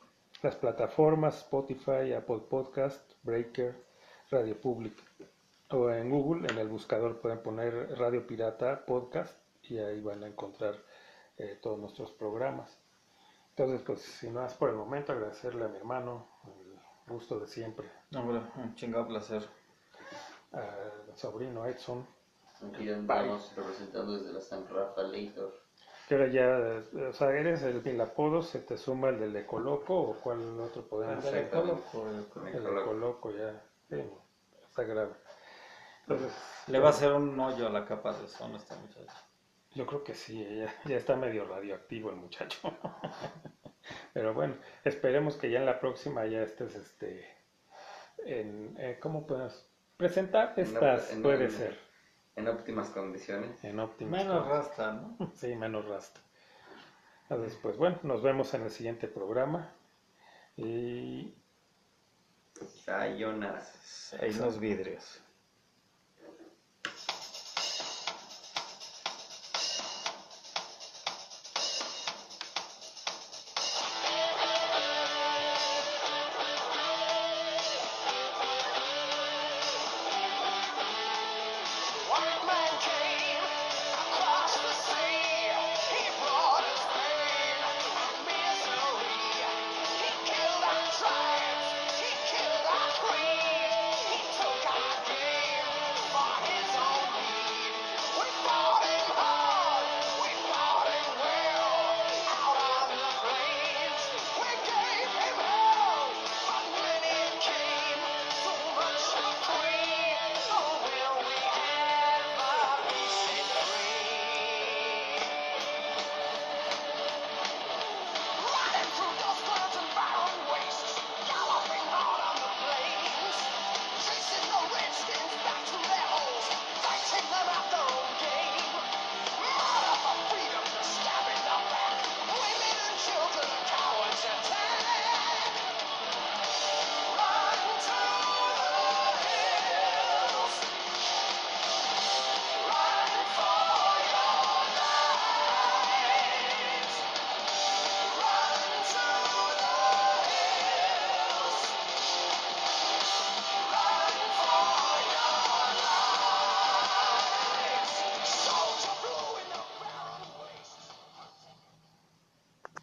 Las plataformas Spotify, Apple Podcast, Breaker, Radio Public. O en Google, en el buscador pueden poner Radio Pirata Podcast y ahí van a encontrar eh, todos nuestros programas. Entonces, pues, sin más por el momento, agradecerle a mi hermano, el gusto de siempre. Hombre, un chingado placer. Al sobrino Edson, Aquí andamos representando desde la San Rafaelator. Que ahora ya, o sea, eres el, el apodo, se te suma el del Ecoloco o cuál otro podemos coloco, el- Me El coloco. Ecoloco ya, sí, está grave. Entonces, Le va a hacer un hoyo a la capa de ozono a este muchacho. Yo creo que sí, ya, ya está medio radioactivo el muchacho. Pero bueno, esperemos que ya en la próxima ya estés, este, en, eh, ¿cómo puedes presentar? En en- puede en- ser, En óptimas condiciones. en óptimo. Menos rasta, ¿no? Sí, menos rasta. Entonces, pues bueno, nos vemos en el siguiente programa. Y Sayonara. Ahí los vidrios.